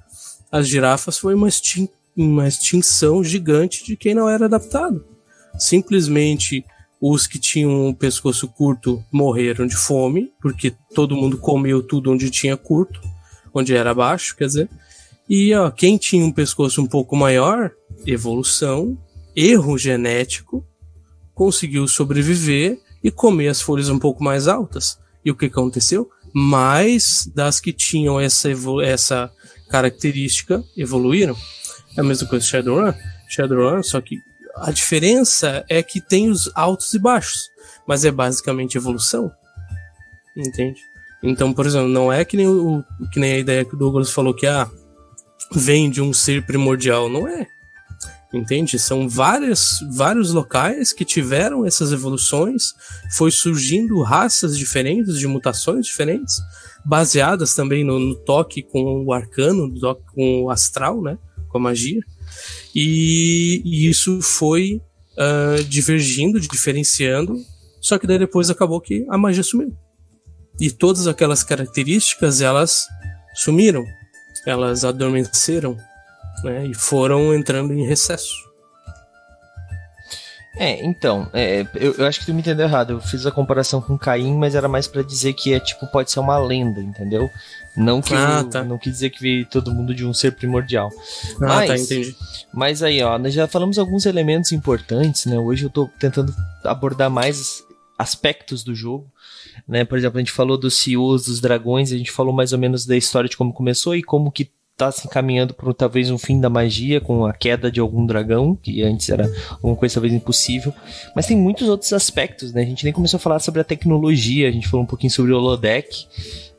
As girafas foi uma, extin uma extinção gigante de quem não era adaptado. Simplesmente os que tinham o pescoço curto morreram de fome, porque todo mundo comeu tudo onde tinha curto, onde era baixo, quer dizer. E ó, quem tinha um pescoço um pouco maior, evolução, erro genético, conseguiu sobreviver e comer as folhas um pouco mais altas. E o que aconteceu? Mais das que tinham essa, essa característica evoluíram. É a mesma coisa Shadowrun. Shadowrun, só que a diferença é que tem os altos e baixos, mas é basicamente evolução. Entende? Então, por exemplo, não é que nem, o, que nem a ideia que o Douglas falou que ah, vem de um ser primordial. Não é. Entende? São várias, vários locais que tiveram essas evoluções, foi surgindo raças diferentes, de mutações diferentes, baseadas também no, no toque com o arcano, com o astral, né? Com a magia. E, e isso foi uh, divergindo, diferenciando, só que daí depois acabou que a magia sumiu. E todas aquelas características, elas sumiram, elas adormeceram, né, e foram entrando em recesso. É, então, é, eu, eu, acho que tu me entendeu errado. Eu fiz a comparação com Caim, mas era mais para dizer que é tipo, pode ser uma lenda, entendeu? Não que ah, tá. não quis dizer que veio todo mundo de um ser primordial. Ah, tá, mas, tá, entendi. Mas aí, ó, nós já falamos alguns elementos importantes, né? Hoje eu tô tentando abordar mais aspectos do jogo. Né? Por exemplo, a gente falou dos CEOs dos dragões, a gente falou mais ou menos da história de como começou e como que tá se encaminhando para talvez um fim da magia com a queda de algum dragão, que antes era uma coisa talvez impossível. Mas tem muitos outros aspectos, né? A gente nem começou a falar sobre a tecnologia, a gente falou um pouquinho sobre o holodeck.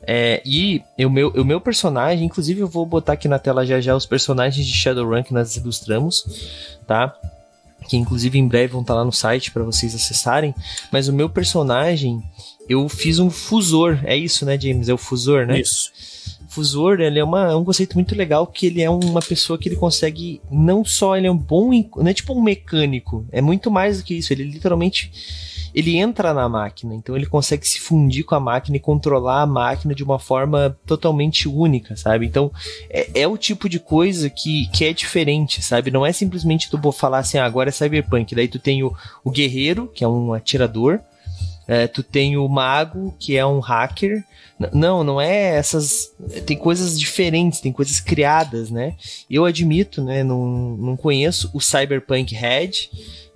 É, e o meu, o meu personagem, inclusive eu vou botar aqui na tela já já os personagens de Shadowrun que nós ilustramos, tá? Que inclusive em breve vão estar tá lá no site para vocês acessarem. Mas o meu personagem, eu fiz um fusor, é isso, né, James? É o fusor, né? Isso fusor, ele é, uma, é um conceito muito legal que ele é uma pessoa que ele consegue não só ele é um bom, não é tipo um mecânico, é muito mais do que isso, ele literalmente ele entra na máquina, então ele consegue se fundir com a máquina e controlar a máquina de uma forma totalmente única, sabe? Então é, é o tipo de coisa que, que é diferente, sabe? Não é simplesmente tu falar assim, ah, agora é cyberpunk, daí tu tem o, o guerreiro, que é um atirador, é, tu tem o mago, que é um hacker. Não, não é essas. Tem coisas diferentes, tem coisas criadas, né? Eu admito, né? Não, não conheço o Cyberpunk Red.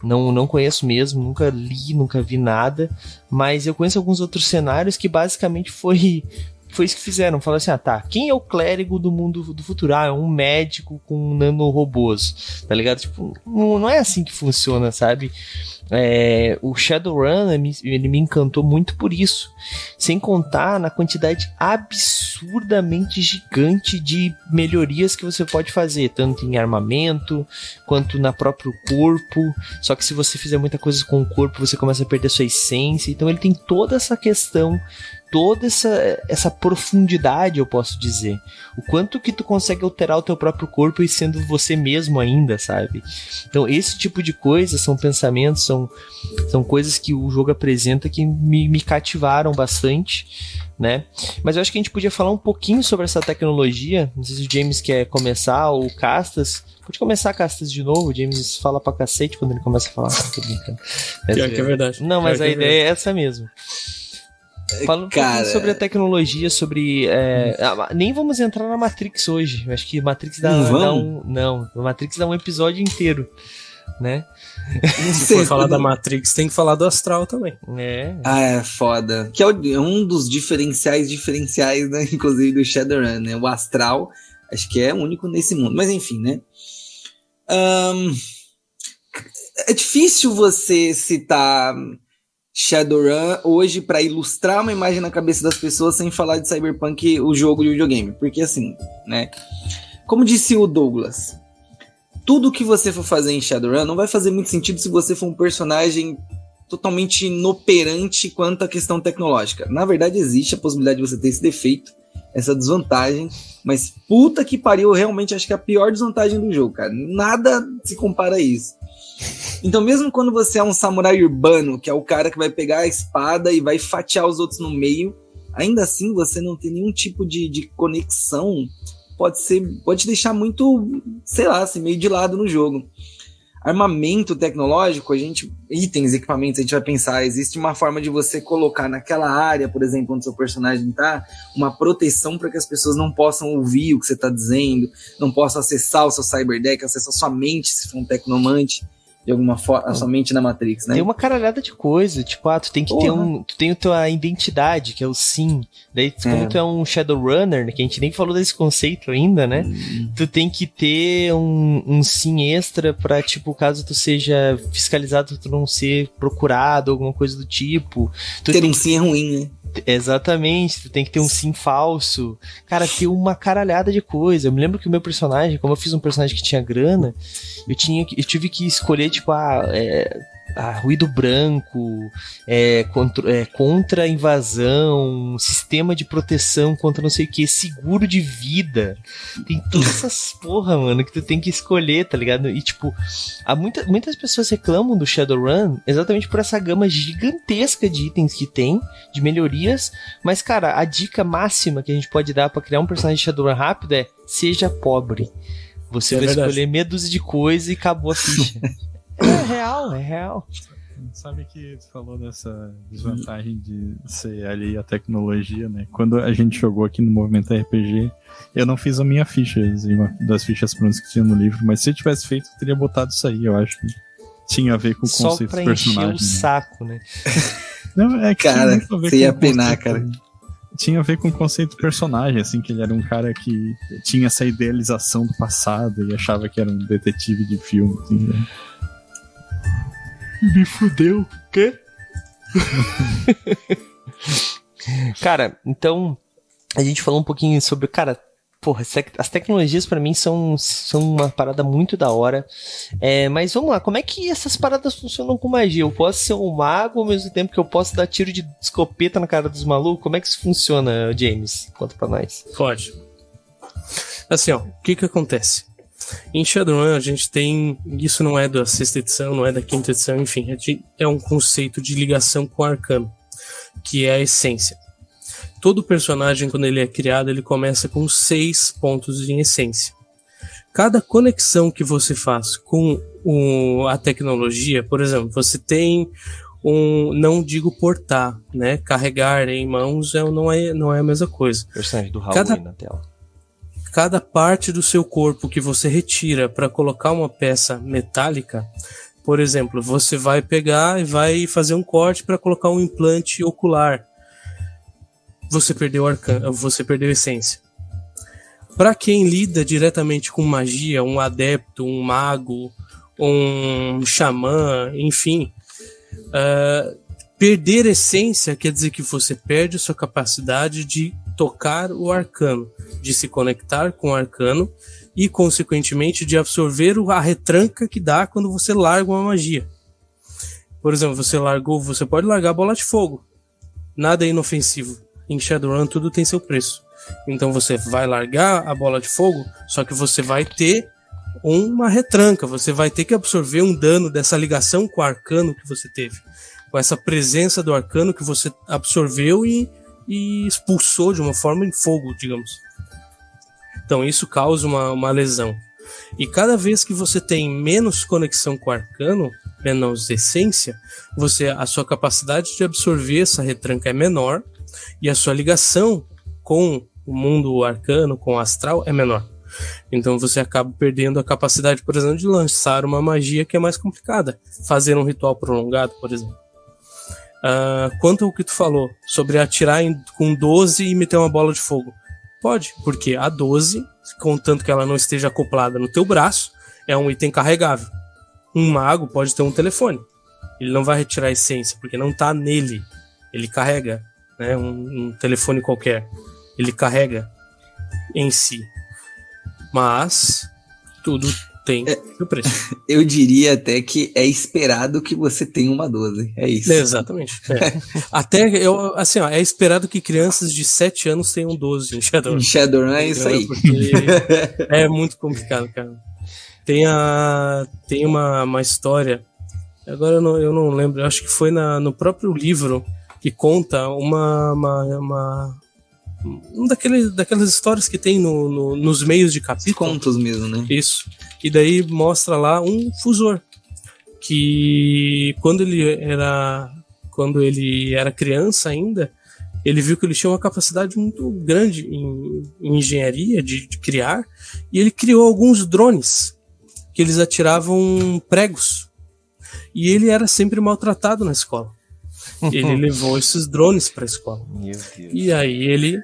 Não, não conheço mesmo, nunca li, nunca vi nada. Mas eu conheço alguns outros cenários que basicamente foi foi isso que fizeram. Falaram assim: ah, tá, quem é o clérigo do mundo do futuro? Ah, é um médico com nanorobôs, tá ligado? Tipo, não, não é assim que funciona, sabe? É, o Shadowrun ele me encantou muito por isso, sem contar na quantidade absurdamente gigante de melhorias que você pode fazer, tanto em armamento quanto na próprio corpo. Só que se você fizer muita coisa com o corpo, você começa a perder sua essência. Então ele tem toda essa questão toda essa, essa profundidade, eu posso dizer. O quanto que tu consegue alterar o teu próprio corpo e sendo você mesmo ainda, sabe? Então, esse tipo de coisa são pensamentos, são, são coisas que o jogo apresenta que me, me cativaram bastante, né? Mas eu acho que a gente podia falar um pouquinho sobre essa tecnologia. Não sei se o James quer começar ou o Castas. Pode começar, Castas, de novo. O James fala pra cacete quando ele começa a falar. Tô brincando. Pior que é verdade. Não, mas Pior a é ideia é essa mesmo. Fala um Cara... sobre a tecnologia, sobre. É, nem vamos entrar na Matrix hoje. Eu acho que Matrix dá, não dá um. Não, Matrix dá um episódio inteiro. Né? Se for falar da Matrix, tem que falar do Astral também. É. Ah, é foda. Que é, é um dos diferenciais diferenciais, né? Inclusive do Shadowrun, né? O Astral, acho que é único nesse mundo. Mas enfim, né? Um, é difícil você citar Shadowrun hoje para ilustrar uma imagem na cabeça das pessoas sem falar de Cyberpunk, o jogo de videogame. Porque assim, né? Como disse o Douglas, tudo que você for fazer em Shadowrun não vai fazer muito sentido se você for um personagem totalmente inoperante quanto à questão tecnológica. Na verdade, existe a possibilidade de você ter esse defeito, essa desvantagem, mas puta que pariu, eu realmente acho que é a pior desvantagem do jogo, cara. Nada se compara a isso. Então, mesmo quando você é um samurai urbano, que é o cara que vai pegar a espada e vai fatiar os outros no meio, ainda assim você não tem nenhum tipo de, de conexão, pode ser, pode deixar muito, sei lá, assim, meio de lado no jogo. Armamento tecnológico, a gente, itens, equipamentos, a gente vai pensar, existe uma forma de você colocar naquela área, por exemplo, onde seu personagem tá, uma proteção para que as pessoas não possam ouvir o que você está dizendo, não possam acessar o seu cyberdeck, acessar sua mente se for um tecnomante de alguma forma, somente na Matrix, né? Tem uma caralhada de coisa, tipo, ah, tu tem que Porra. ter um, tu tem a tua identidade, que é o sim. Daí, como é. tu é um Shadowrunner, que a gente nem falou desse conceito ainda, né? Hum. Tu tem que ter um, um sim extra pra, tipo, caso tu seja fiscalizado, tu não ser procurado, alguma coisa do tipo. Tu ter um que... sim é ruim, né? Exatamente, tu tem que ter um sim falso. Cara, tem uma caralhada de coisa. Eu me lembro que o meu personagem, como eu fiz um personagem que tinha grana, eu, tinha, eu tive que escolher, tipo, ah, é, ah, ruído branco, é, contra, é, contra invasão, sistema de proteção contra não sei o que, seguro de vida. Tem todas essas porra, mano, que tu tem que escolher, tá ligado? E tipo, há muita, muitas pessoas reclamam do Shadowrun exatamente por essa gama gigantesca de itens que tem, de melhorias, mas cara, a dica máxima que a gente pode dar para criar um personagem de Shadowrun rápido é seja pobre. Você é vai verdade. escolher meia dúzia de coisa e acabou a ficha. É real, é real. Sabe que tu falou dessa desvantagem de ser ali a tecnologia, né? Quando a gente jogou aqui no Movimento RPG, eu não fiz a minha ficha, uma das fichas prontas que tinha no livro, mas se eu tivesse feito, eu teria botado isso aí, eu acho que tinha a ver com o Só conceito pra do personagem. Encher o né? saco, né? Não, é que cara, você ia penar, cara. Tinha a ver com o conceito do personagem, assim, que ele era um cara que tinha essa idealização do passado e achava que era um detetive de filme, assim, né? Me fudeu. Quê? cara, então a gente falou um pouquinho sobre, cara, porra, as tecnologias para mim são, são uma parada muito da hora. É, mas vamos lá, como é que essas paradas funcionam com magia? Eu posso ser um mago ao mesmo tempo que eu posso dar tiro de escopeta na cara dos malucos? Como é que isso funciona, James? Conta pra nós. Pode. Assim, ó, o que que acontece? Em Shadowrun a gente tem. Isso não é da sexta edição, não é da quinta edição, enfim, é um conceito de ligação com o arcano, que é a essência. Todo personagem, quando ele é criado, ele começa com seis pontos de essência. Cada conexão que você faz com o, a tecnologia, por exemplo, você tem um, não digo portar, né? Carregar em mãos é, não, é, não é a mesma coisa. Personagem do Raul Cada... na tela cada parte do seu corpo que você retira para colocar uma peça metálica, por exemplo, você vai pegar e vai fazer um corte para colocar um implante ocular. Você perdeu arcan você perdeu essência. Para quem lida diretamente com magia, um adepto, um mago, um xamã, enfim, uh, perder essência quer dizer que você perde a sua capacidade de tocar o arcano, de se conectar com o arcano e, consequentemente, de absorver a retranca que dá quando você larga uma magia. Por exemplo, você largou, você pode largar a bola de fogo. Nada é inofensivo. Em Shadowrun tudo tem seu preço. Então você vai largar a bola de fogo, só que você vai ter uma retranca, você vai ter que absorver um dano dessa ligação com o arcano que você teve. Com essa presença do arcano que você absorveu e e expulsou de uma forma em fogo, digamos. Então isso causa uma, uma lesão. E cada vez que você tem menos conexão com o arcano, menos essência, você a sua capacidade de absorver essa retranca é menor e a sua ligação com o mundo arcano, com o astral é menor. Então você acaba perdendo a capacidade, por exemplo, de lançar uma magia que é mais complicada, fazer um ritual prolongado, por exemplo. Uh, quanto ao que tu falou sobre atirar em, com 12 e meter uma bola de fogo. Pode, porque a 12, contanto que ela não esteja acoplada no teu braço, é um item carregável. Um mago pode ter um telefone. Ele não vai retirar a essência, porque não está nele. Ele carrega né, um, um telefone qualquer. Ele carrega em si. Mas tudo Tem. É, eu diria até que é esperado que você tenha uma 12. É isso. É, exatamente. É. até, eu, assim, ó, é esperado que crianças de 7 anos tenham 12 em Shadowrun. Em Shadowrun é isso aí. é muito complicado, cara. Tem, a, tem uma, uma história, agora eu não, eu não lembro, acho que foi na, no próprio livro que conta uma, uma, uma um daquele, daquelas histórias que tem no, no, nos meios de capítulo. Contos mesmo, né? Isso. E daí mostra lá um fusor. Que quando ele era. Quando ele era criança ainda, ele viu que ele tinha uma capacidade muito grande em, em engenharia, de, de, criar, e ele criou alguns drones que eles atiravam pregos. E ele era sempre maltratado na escola. Ele levou esses drones para a escola. E aí ele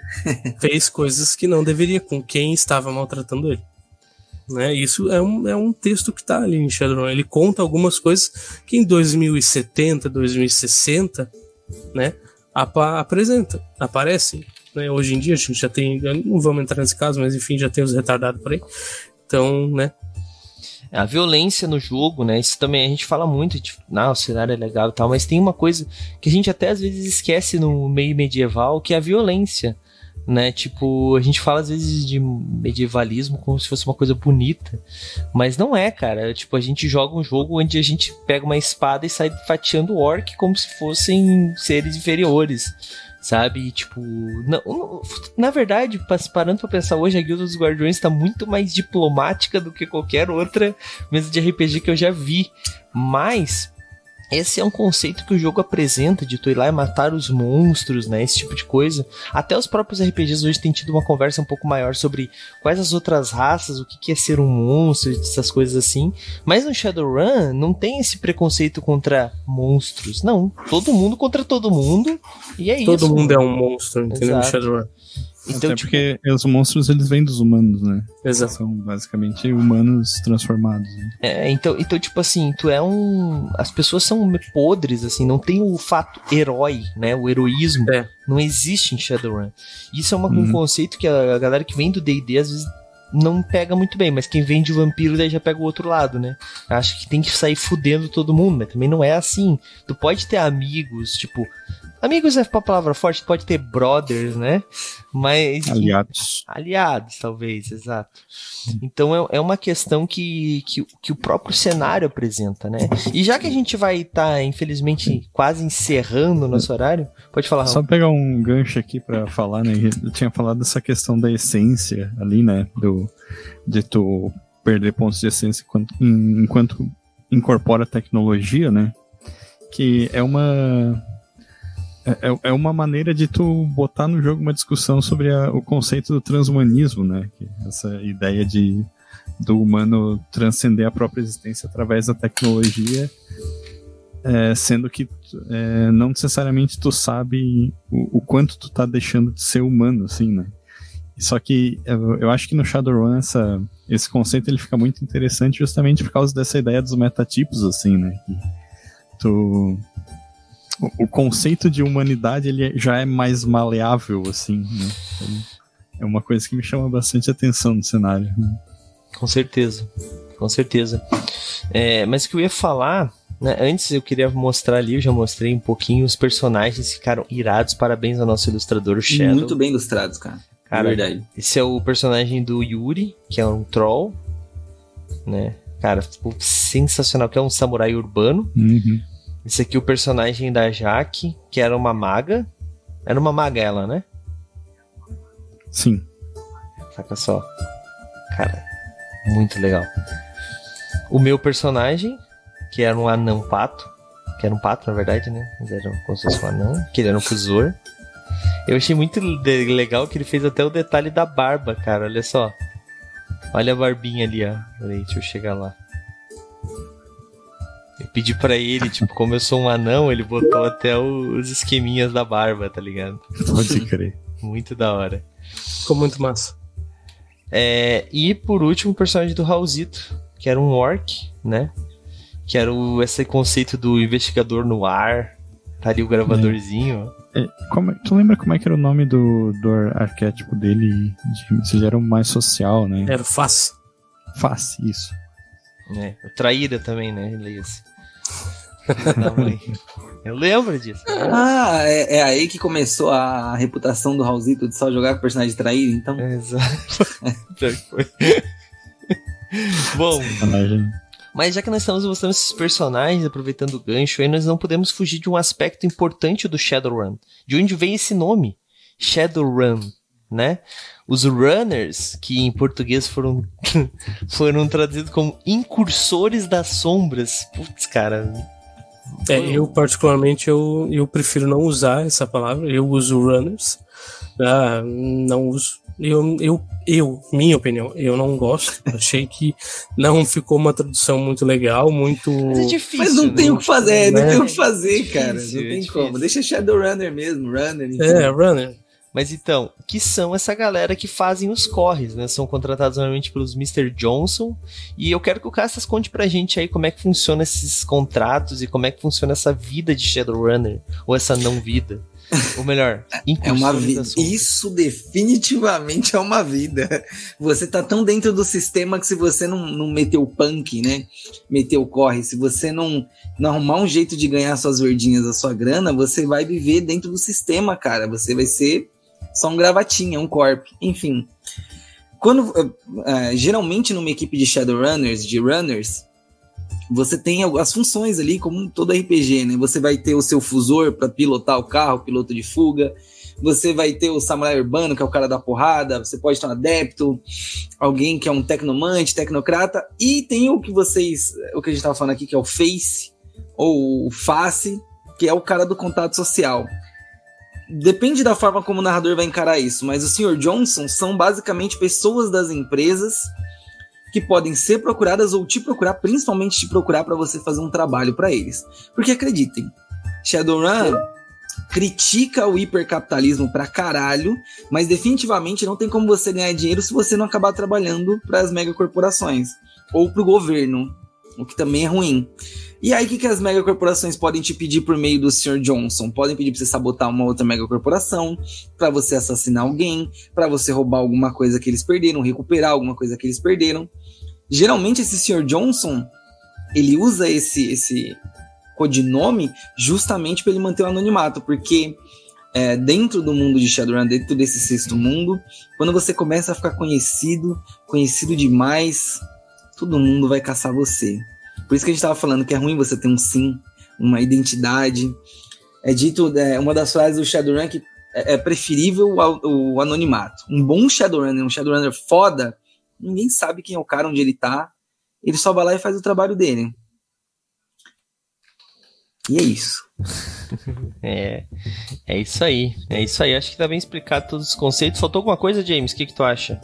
fez coisas que não deveria com quem estava maltratando ele. Né? Isso é um, é um texto que está ali em Shadowrun. Ele conta algumas coisas que em 2070, 2060, né, ap apresenta, aparecem. Né? Hoje em dia a gente já tem, não vamos entrar nesse caso, mas enfim, já tem os retardados por aí. Então, né, a violência no jogo, né? Isso também a gente fala muito, de, não, o cenário é legal e tal, mas tem uma coisa que a gente até às vezes esquece no meio medieval, que é a violência, né? Tipo, a gente fala às vezes de medievalismo como se fosse uma coisa bonita, mas não é, cara. Tipo, a gente joga um jogo onde a gente pega uma espada e sai fatiando orc como se fossem seres inferiores sabe? Tipo, não, não, na verdade, parando pra pensar hoje, a Guilda dos Guardiões está muito mais diplomática do que qualquer outra mesa de RPG que eu já vi. Mas esse é um conceito que o jogo apresenta de tu ir lá e matar os monstros, né? Esse tipo de coisa. Até os próprios RPGs hoje têm tido uma conversa um pouco maior sobre quais as outras raças, o que é ser um monstro, essas coisas assim. Mas no Shadowrun não tem esse preconceito contra monstros. Não, todo mundo contra todo mundo. E é todo isso. Todo mundo é um monstro, entendeu? No Shadowrun. Então, Até tipo... porque os monstros eles vêm dos humanos, né? Exato. São basicamente humanos transformados. Né? É, então, então, tipo assim, tu é um. As pessoas são podres, assim, não tem o fato herói, né? O heroísmo. É. Não existe em Shadowrun. Isso é uma, uhum. um conceito que a, a galera que vem do DD às vezes não pega muito bem, mas quem vem de vampiro daí já pega o outro lado, né? Acho que tem que sair fudendo todo mundo, mas também não é assim. Tu pode ter amigos, tipo, Amigos é a palavra forte, pode ter brothers, né? Mas. Aliados. Aliados, talvez, exato. Então é, é uma questão que, que, que, o próprio cenário apresenta, né? E já que a gente vai estar, tá, infelizmente, quase encerrando o nosso horário, pode falar. Só pegar um gancho aqui para falar, né? Eu tinha falado dessa questão da essência ali, né? Do, de tu perder pontos de essência enquanto, enquanto incorpora tecnologia, né? Que é uma é, é, é uma maneira de tu botar no jogo uma discussão sobre a, o conceito do transhumanismo, né? essa ideia de do humano transcender a própria existência através da tecnologia, é, sendo que é, não necessariamente tu sabe o, o, quanto tu tá deixando de ser humano, assim, né? Só que eu, eu acho que no Shadowrun essa, esse conceito ele fica muito interessante justamente por causa dessa ideia dos metatipos, assim, né? Que tu o, conceito de humanidade ele já é mais maleável, assim, né? É uma coisa que me chama bastante atenção no cenário. Né? Com certeza, com certeza. É, mas o que eu ia falar, né, antes eu queria mostrar ali, eu já mostrei um pouquinho, os personagens ficaram irados, parabéns ao nosso ilustrador, o Shadow. Muito bem ilustrados, cara. Cara, verdade. esse é o personagem do Yuri, que é um troll, né? Cara, tipo, sensacional, que é um samurai urbano. Uhum. Esse aqui é o personagem da Jaque, que era uma maga. Era uma maga ela, né? Sim. Saca só. Cara, muito legal. O meu personagem, que era um anão pato. Que era um pato, na verdade, né? Mas era como se fosse um anão. Que ele era um fusor. Eu achei muito legal que ele fez até o detalhe da barba, cara. Olha só. Olha a barbinha ali, ó. Peraí, deixa eu chegar lá. Eu pedi para ele, tipo, como eu sou um anão, ele botou até os esqueminhas da barba, tá ligado? Pode crer. muito da hora. Ficou muito massa. É, e por último, o personagem do Raulzito, que era um orc, né? Que era o, esse conceito do investigador no ar. Tá ali o gravadorzinho. É. É, como, tu lembra como é que era o nome do, do arquétipo dele? De, ele era o mais social, né? Era o Face. Face, isso. É, o Traíra também, né? Leia-se. Eu lembro disso. Ah, é, é, aí que começou a reputação do Raulzito de só jogar com personagem traído, então. É, exato. Bom. Mas já que nós estamos mostrando esses personagens, aproveitando o gancho aí, nós não podemos fugir de um aspecto importante do Shadowrun. De onde vem esse nome? Shadowrun, né? Os runners, que em português foram, foram traduzidos como incursores das sombras. Putz, cara, é, eu particularmente eu, eu prefiro não usar essa palavra. Eu uso runners. Ah, não uso. Eu, eu, eu, minha opinião, eu não gosto. Achei que não ficou uma tradução muito legal, muito. Mas é difícil. Mas não né? tem o que fazer, né? não tem o que fazer, cara. É difícil, não tem é como. Deixa Shadowrunner mesmo, runner. Então. É, runner. Mas então, que são essa galera que fazem os corres, né? São contratados normalmente pelos Mr. Johnson. E eu quero que o Castas conte pra gente aí como é que funciona esses contratos e como é que funciona essa vida de Shadowrunner, ou essa não vida. Ou melhor, é uma vida. Isso definitivamente é uma vida. Você tá tão dentro do sistema que se você não, não meter o punk, né? Meter o corre, se você não, não arrumar um jeito de ganhar suas verdinhas, a sua grana, você vai viver dentro do sistema, cara. Você vai ser só um gravatinha, um corp, enfim. Quando, uh, geralmente numa equipe de Shadowrunners, de runners, você tem as funções ali, como todo RPG, né? Você vai ter o seu fusor para pilotar o carro, piloto de fuga. Você vai ter o samurai urbano, que é o cara da porrada. Você pode ter um adepto, alguém que é um tecnomante, tecnocrata. E tem o que vocês, o que a gente estava falando aqui, que é o face, ou o face, que é o cara do contato social depende da forma como o narrador vai encarar isso, mas o Sr. Johnson são basicamente pessoas das empresas que podem ser procuradas ou te procurar, principalmente te procurar para você fazer um trabalho para eles. Porque acreditem, Shadowrun critica o hipercapitalismo pra caralho, mas definitivamente não tem como você ganhar dinheiro se você não acabar trabalhando para as megacorporações ou para o governo, o que também é ruim. E aí, o que, que as megacorporações podem te pedir por meio do Sr. Johnson? Podem pedir pra você sabotar uma outra megacorporação, para você assassinar alguém, para você roubar alguma coisa que eles perderam, recuperar alguma coisa que eles perderam. Geralmente, esse Sr. Johnson, ele usa esse, esse codinome justamente para ele manter o anonimato, porque é, dentro do mundo de Shadowrun, dentro desse sexto mundo, quando você começa a ficar conhecido, conhecido demais, todo mundo vai caçar você. Por isso que a gente estava falando que é ruim você ter um sim, uma identidade. É dito, é, uma das frases do Shadowrun que é, é preferível o, anonimato. Um bom Shadowrunner, um Shadowrunner foda, ninguém sabe quem é o cara, onde ele tá. Ele só vai lá e faz o trabalho dele. E é isso. é, é isso aí. É isso aí. Acho que tá bem explicado todos os conceitos. Faltou alguma coisa, James? O que, que tu acha?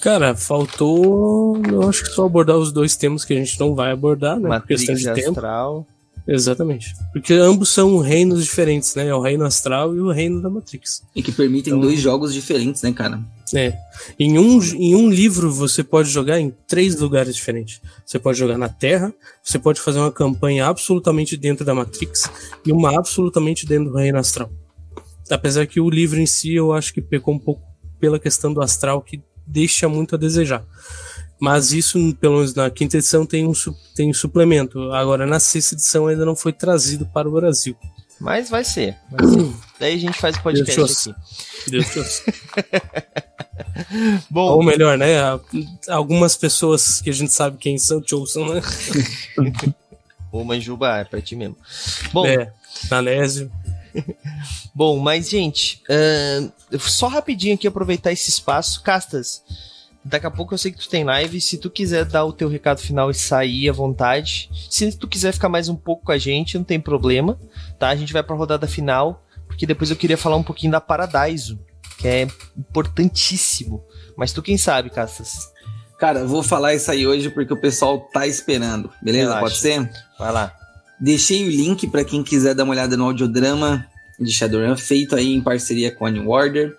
Cara, faltou. Eu acho que só abordar os dois temas que a gente não vai abordar, né? Matrix questão de astral. Tempo. Exatamente. Porque ambos são reinos diferentes, né? É o reino astral e o reino da Matrix. E que permitem então, dois jogos diferentes, né, cara? É. Em um, em um livro você pode jogar em três lugares diferentes. Você pode jogar na Terra, você pode fazer uma campanha absolutamente dentro da Matrix e uma absolutamente dentro do reino astral. Apesar que o livro em si eu acho que pecou um pouco pela questão do astral, que deixa muito a desejar. Mas isso, pelo menos na quinta edição, tem um, tem um suplemento. Agora, na sexta edição, ainda não foi trazido para o Brasil. Mas vai ser. Vai ser. Daí a gente faz o podcast Deus aqui. Deus. Bom, Ou melhor, né? Algumas pessoas que a gente sabe quem são, Chosen, né? Ô, Manjuba, é pra ti mesmo. Bom, é, Nalésio. Bom, mas, gente, uh, só rapidinho aqui aproveitar esse espaço. Castas, daqui a pouco eu sei que tu tem live. Se tu quiser dar o teu recado final e sair à vontade. Se tu quiser ficar mais um pouco com a gente, não tem problema, tá? A gente vai pra rodada final, porque depois eu queria falar um pouquinho da Paradiso, que é importantíssimo. Mas tu quem sabe, Castas? Cara, eu vou falar isso aí hoje porque o pessoal tá esperando, beleza? Relaxa. Pode ser? Vai lá. Deixei o link para quem quiser dar uma olhada no audiodrama de Shadowrun, feito aí em parceria com a New Order.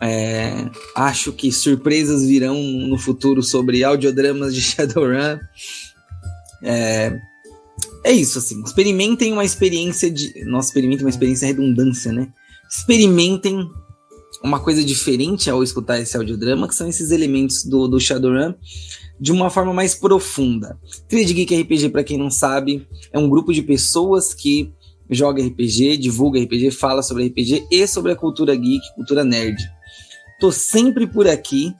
É, acho que surpresas virão no futuro sobre audiodramas de Shadowrun. É, é isso, assim. Experimentem uma experiência de. Nossa, experimentem uma experiência redundância, né? Experimentem uma coisa diferente ao escutar esse audiodrama, que são esses elementos do, do Shadowrun de uma forma mais profunda. Trilha de Geek RPG, para quem não sabe, é um grupo de pessoas que joga RPG, divulga RPG, fala sobre RPG e sobre a cultura geek, cultura nerd. Tô sempre por aqui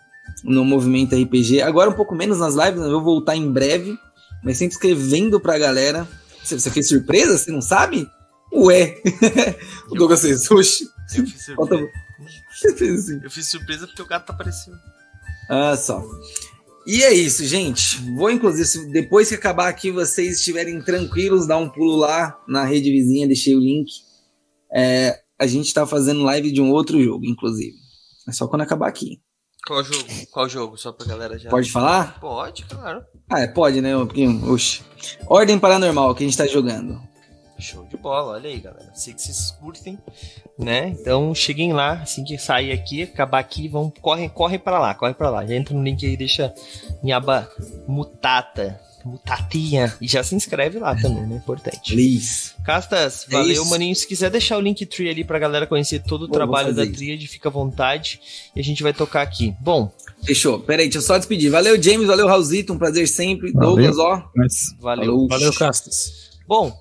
no movimento RPG, agora um pouco menos nas lives, eu vou voltar em breve, mas sempre escrevendo pra galera. Você fez surpresa? Você não sabe? Ué! o Douglas fez, oxi. Eu fiz surpresa. Assim. Eu fiz surpresa porque o gato tá aparecendo. Ah, só. E é isso, gente. Vou, inclusive, depois que acabar aqui, vocês estiverem tranquilos, dar um pulo lá na rede vizinha, deixei o link. É, a gente tá fazendo live de um outro jogo, inclusive. É só quando acabar aqui. Qual jogo? Qual jogo? Só pra galera já. Pode falar? Pode, claro. Ah, é, pode, né? Oxi. Ordem Paranormal que a gente tá jogando. Show de bola, olha aí, galera. Sei que vocês curtem, né? Então cheguem lá, assim que sair aqui, acabar aqui, vão, correm, correm para lá, corre para lá. Já entra no link aí, deixa minha aba mutata, mutatinha, e já se inscreve lá também, né? Importante. Please. Castas, é valeu, isso. maninho. Se quiser deixar o link tree ali pra galera conhecer todo o Bom, trabalho da Tríade, fica à vontade e a gente vai tocar aqui. Bom, Fechou. Pera aí, deixa eu só despedir. Valeu, James. Valeu, Raulzito. Um prazer sempre. Valeu. Douglas, ó. Valeu. Valeu, Castas. Bom,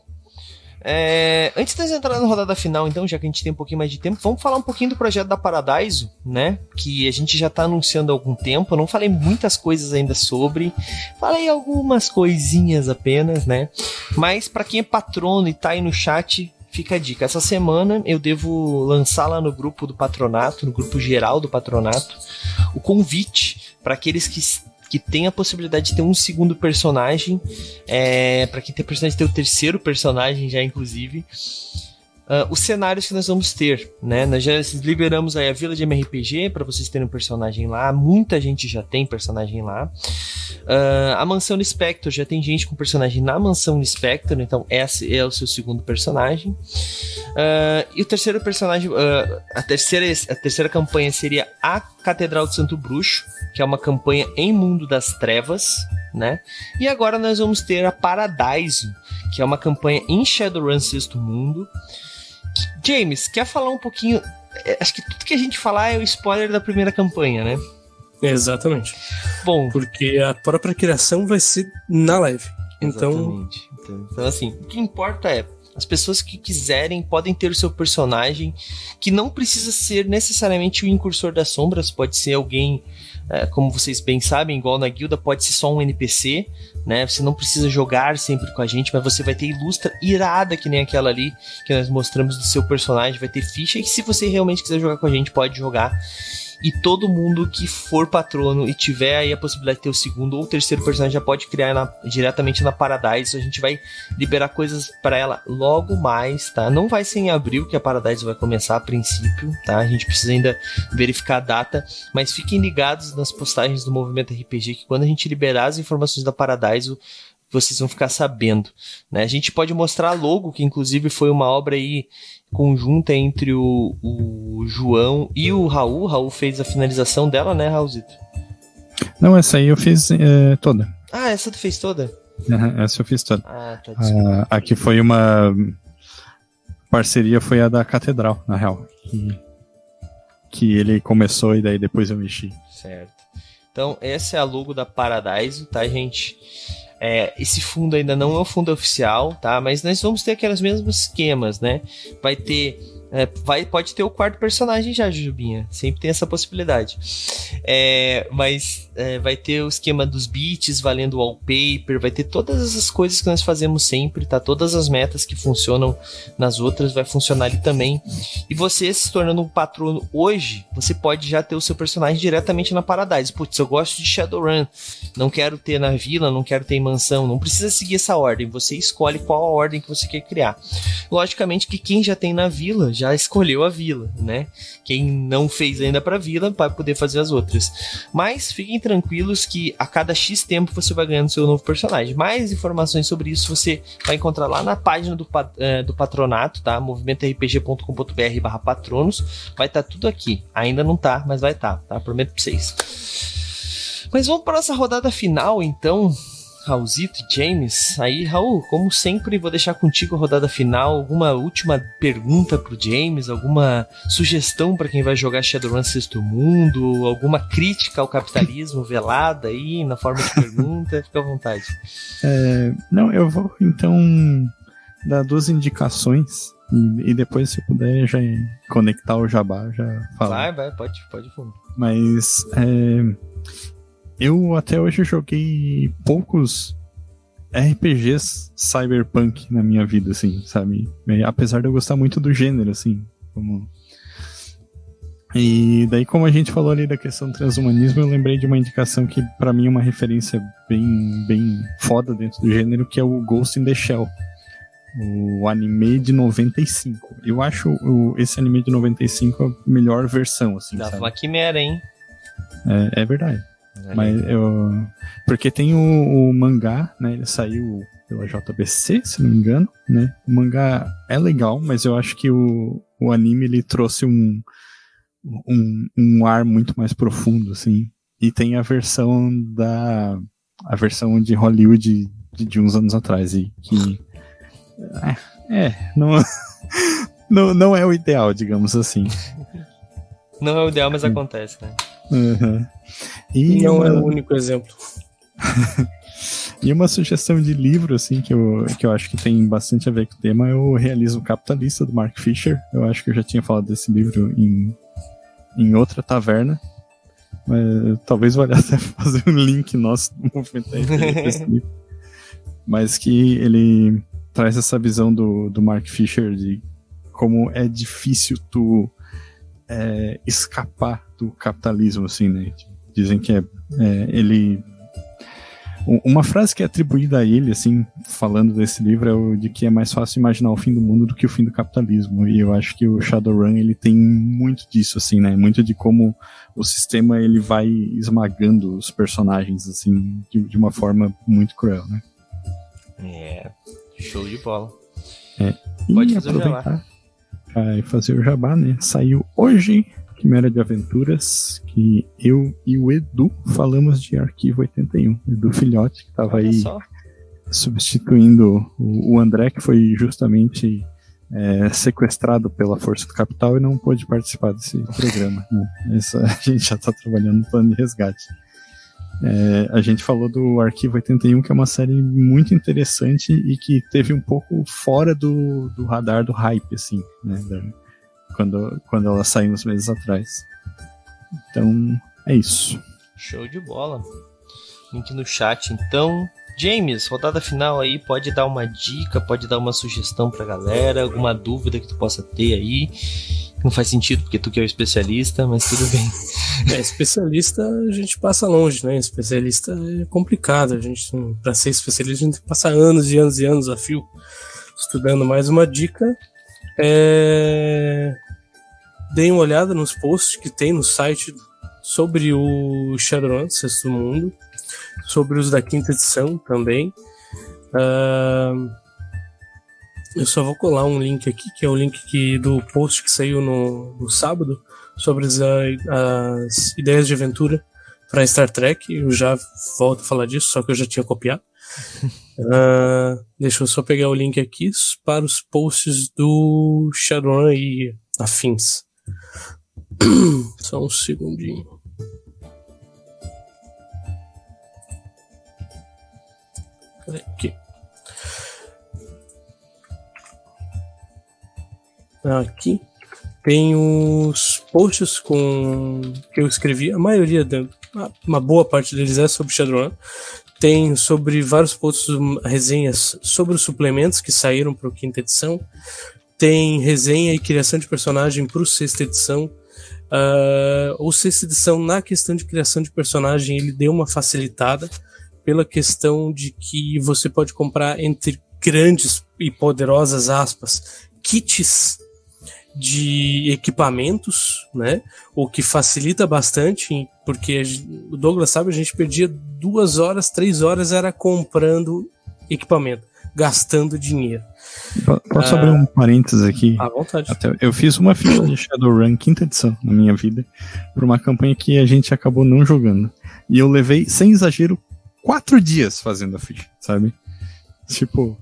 é, antes de entrar na rodada final, então, já que a gente tem um pouquinho mais de tempo, vamos falar um pouquinho do projeto da Paradiso, né? Que a gente já está anunciando há algum tempo. Eu não falei muitas coisas ainda sobre, falei algumas coisinhas apenas, né? Mas para quem é patrono e tá aí no chat, fica a dica. Essa semana eu devo lançar lá no grupo do patronato, no grupo geral do patronato, o convite para aqueles que que tem a possibilidade de ter um segundo personagem. É, para quem tem de ter o terceiro personagem já, inclusive. Uh, os cenários que nós vamos ter, né? Nós já liberamos aí a Vila de MRPG para vocês terem um personagem lá. Muita gente já tem personagem lá. Uh, a Mansão Spectre já tem gente com personagem na Mansão Spectre, então esse é o seu segundo personagem. Uh, e o terceiro personagem, a terceira a terceira campanha seria a Catedral de Santo Bruxo, que é uma campanha em Mundo das Trevas, né? E agora nós vamos ter a Paradise, que é uma campanha em Shadowrun Sexto Mundo. James, quer falar um pouquinho? É, acho que tudo que a gente falar é o spoiler da primeira campanha, né? Exatamente. Bom. Porque a própria criação vai ser na live. Então. Exatamente. Então, então assim, o que importa é. As pessoas que quiserem podem ter o seu personagem, que não precisa ser necessariamente o incursor das sombras, pode ser alguém é, como vocês bem sabem, igual na guilda, pode ser só um NPC, né? Você não precisa jogar sempre com a gente, mas você vai ter ilustra irada que nem aquela ali que nós mostramos do seu personagem, vai ter ficha, e se você realmente quiser jogar com a gente, pode jogar e todo mundo que for patrono e tiver aí a possibilidade de ter o segundo ou o terceiro personagem já pode criar na, diretamente na Paradise. A gente vai liberar coisas para ela logo mais, tá? Não vai ser em abril que a Paradise vai começar a princípio, tá? A gente precisa ainda verificar a data, mas fiquem ligados nas postagens do Movimento RPG que quando a gente liberar as informações da Paradise, vocês vão ficar sabendo, né? A gente pode mostrar logo, que inclusive foi uma obra aí conjunta entre o, o João e o Raul. O Raul fez a finalização dela, né, Raulzito? Não, essa aí eu fiz é, toda. Ah, essa tu fez toda? Uhum, essa eu fiz toda. Ah, tá, ah, aqui foi uma parceria, foi a da Catedral, na real. Que, que ele começou e daí depois eu mexi. Certo. Então, essa é a logo da Paradise, tá, gente? É, esse fundo ainda não é o fundo oficial, tá? Mas nós vamos ter aqueles mesmos esquemas, né? Vai ter é, vai, pode ter o quarto personagem já, Jujubinha. Sempre tem essa possibilidade. É, mas é, vai ter o esquema dos beats valendo wallpaper, vai ter todas essas coisas que nós fazemos sempre, tá? Todas as metas que funcionam nas outras vai funcionar ali também. E você se tornando um patrono hoje, você pode já ter o seu personagem diretamente na Paradise. Putz, eu gosto de Shadowrun, não quero ter na vila, não quero ter em mansão, não precisa seguir essa ordem. Você escolhe qual a ordem que você quer criar. Logicamente que quem já tem na vila já escolheu a vila, né? Quem não fez ainda para vila vai poder fazer as outras. Mas fiquem tranquilos que a cada X tempo você vai ganhando seu novo personagem. Mais informações sobre isso você vai encontrar lá na página do, uh, do patronato, tá? movimentorpg.com.br barra patronos. Vai estar tá tudo aqui. Ainda não tá, mas vai estar, tá, tá? Prometo pra vocês. Mas vamos para nossa rodada final, então. Raulzito e James. Aí, Raul, como sempre, vou deixar contigo a rodada final. Alguma última pergunta pro James? Alguma sugestão para quem vai jogar Shadowrun Sexto Mundo? Alguma crítica ao capitalismo velada aí na forma de pergunta? Fica à vontade. É, não, eu vou então dar duas indicações e, e, depois, se puder, já conectar o jabá, já fala. Vai, vai, pode, pode fundo. Mas é, eu até hoje joguei poucos RPGs cyberpunk na minha vida, assim, sabe? Apesar de eu gostar muito do gênero, assim, como... E daí, como a gente falou ali da questão do transhumanismo, eu lembrei de uma indicação que para mim é uma referência bem, bem foda dentro do gênero, que é o Ghost in the Shell o anime de 95. Eu acho o, esse anime de 95 a melhor versão, assim. Da uma quimera, hein? É, é verdade. Mas eu. Porque tem o, o, mangá, né? Ele saiu pela JBC, se não me engano, né? O mangá é legal, mas eu acho que o, o anime ele trouxe um, um, um ar muito mais profundo, assim. E tem a versão da. a versão de Hollywood de, de uns anos atrás, e que é, é não, não, não é o ideal, digamos assim. Não é o ideal, mas acontece, né? Uhum. E não uma... é o único exemplo. e uma sugestão de livro, assim, que eu, que eu acho que tem bastante a ver com o tema é o Realismo Capitalista, do Mark Fisher. Eu acho que eu já tinha falado desse livro em, em outra taverna. Mas talvez valha até fazer um link nosso do movimento desse livro. Mas que ele traz essa visão do, do Mark Fisher de como é difícil tu é, escapar do capitalismo, assim, né? Dizem que é, é, ele uma frase que é atribuída a ele, assim, falando desse livro, é o de que é mais fácil imaginar o fim do mundo do que o fim do capitalismo. E eu acho que o Shadowrun ele tem muito disso, assim, né? Muito de como o sistema ele vai esmagando os personagens, assim, de, de uma forma muito cruel, né? É. Show de bola. É. Pode fazer o jabá. Vai fazer o jabá, né? Saiu hoje Quimera de Aventuras, que eu e o Edu falamos de Arquivo 81. Edu Filhote, que estava aí só. substituindo o, André, que foi justamente é, sequestrado pela Força do Capital e não pôde participar desse programa. Né? A gente já está trabalhando no plano de resgate. É, a gente falou do Arquivo 81, que é uma série muito interessante e que teve um pouco fora do, do radar do hype, assim, né? Da, quando, quando ela saiu uns meses atrás. Então, é isso. Show de bola. Link no chat, então. James, rodada final aí, pode dar uma dica, pode dar uma sugestão pra galera, alguma dúvida que tu possa ter aí. Não faz sentido, porque tu que é o especialista, mas tudo bem. É, especialista a gente passa longe, né? Especialista é complicado. A gente, para ser especialista, a gente tem que passar anos e anos e anos a fio estudando. Mais uma dica é. Deem uma olhada nos posts que tem no site sobre o Shadowrun, Sexto Mundo, sobre os da quinta edição também. Uh, eu só vou colar um link aqui, que é o link que, do post que saiu no, no sábado sobre as, as ideias de aventura para Star Trek. Eu já volto a falar disso, só que eu já tinha copiado. uh, deixa eu só pegar o link aqui para os posts do Shadowrun e afins. só um segundinho. Aqui. Aqui tem os posts com que eu escrevi, a maioria, da, uma boa parte deles é sobre Shadowrun. Tem sobre vários posts, resenhas sobre os suplementos que saíram para a quinta edição. Tem resenha e criação de personagem para o sexta edição. Uh, o sexta edição, na questão de criação de personagem, ele deu uma facilitada pela questão de que você pode comprar entre grandes e poderosas aspas kits de equipamentos, né? O que facilita bastante, porque o Douglas sabe, a gente perdia duas horas, três horas era comprando equipamento, gastando dinheiro. Posso ah, abrir um parênteses aqui? À vontade. Até, eu fiz uma ficha de Shadowrun quinta edição na minha vida, por uma campanha que a gente acabou não jogando. E eu levei, sem exagero, quatro dias fazendo a ficha, sabe? Tipo,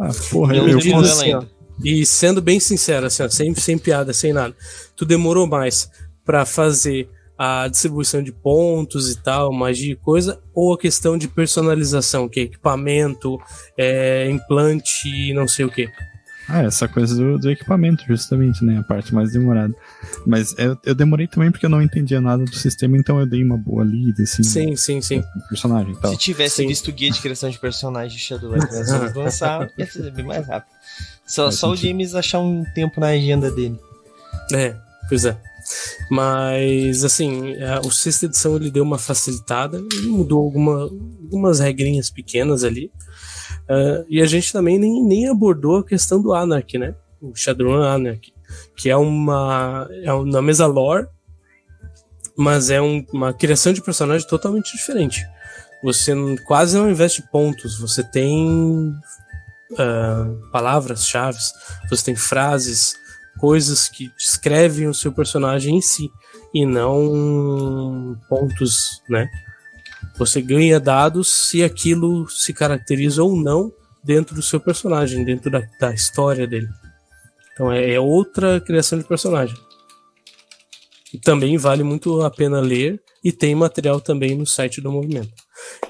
ah, porra, eu, eu consigo. E sendo bem sincero, assim, ó, sem, sem piada, sem nada, tu demorou mais para fazer a distribuição de pontos e tal, magia e coisa, ou a questão de personalização, que é equipamento, é, implante e não sei o que. Ah, essa coisa do, do, equipamento, justamente, né? A parte mais demorada. Mas eu, eu, demorei também porque eu não entendia nada do sistema, então eu dei uma boa lida, assim. Sim, né, sim, sim. Personagem tal. Se tivesse sim. visto o guia de criação de Shadowlands antes de lançar, ia ser bem mais rápido. Só, só o James achar um tempo na agenda dele. É, pois é. Mas, assim, a, o sexta edição ele deu uma facilitada, ele mudou alguma, algumas regrinhas pequenas ali. Uh, e a gente também nem, nem abordou a questão do Anarchy, né? O Shadowrun Anarchy, que é uma. É na mesa lore, mas é um, uma criação de personagem totalmente diferente. Você quase não investe pontos, você tem uh, palavras-chave, você tem frases, coisas que descrevem o seu personagem em si, e não pontos, né? Você ganha dados se aquilo se caracteriza ou não dentro do seu personagem, dentro da, da história dele. Então é, é outra criação de personagem. E também vale muito a pena ler e tem material também no site do movimento.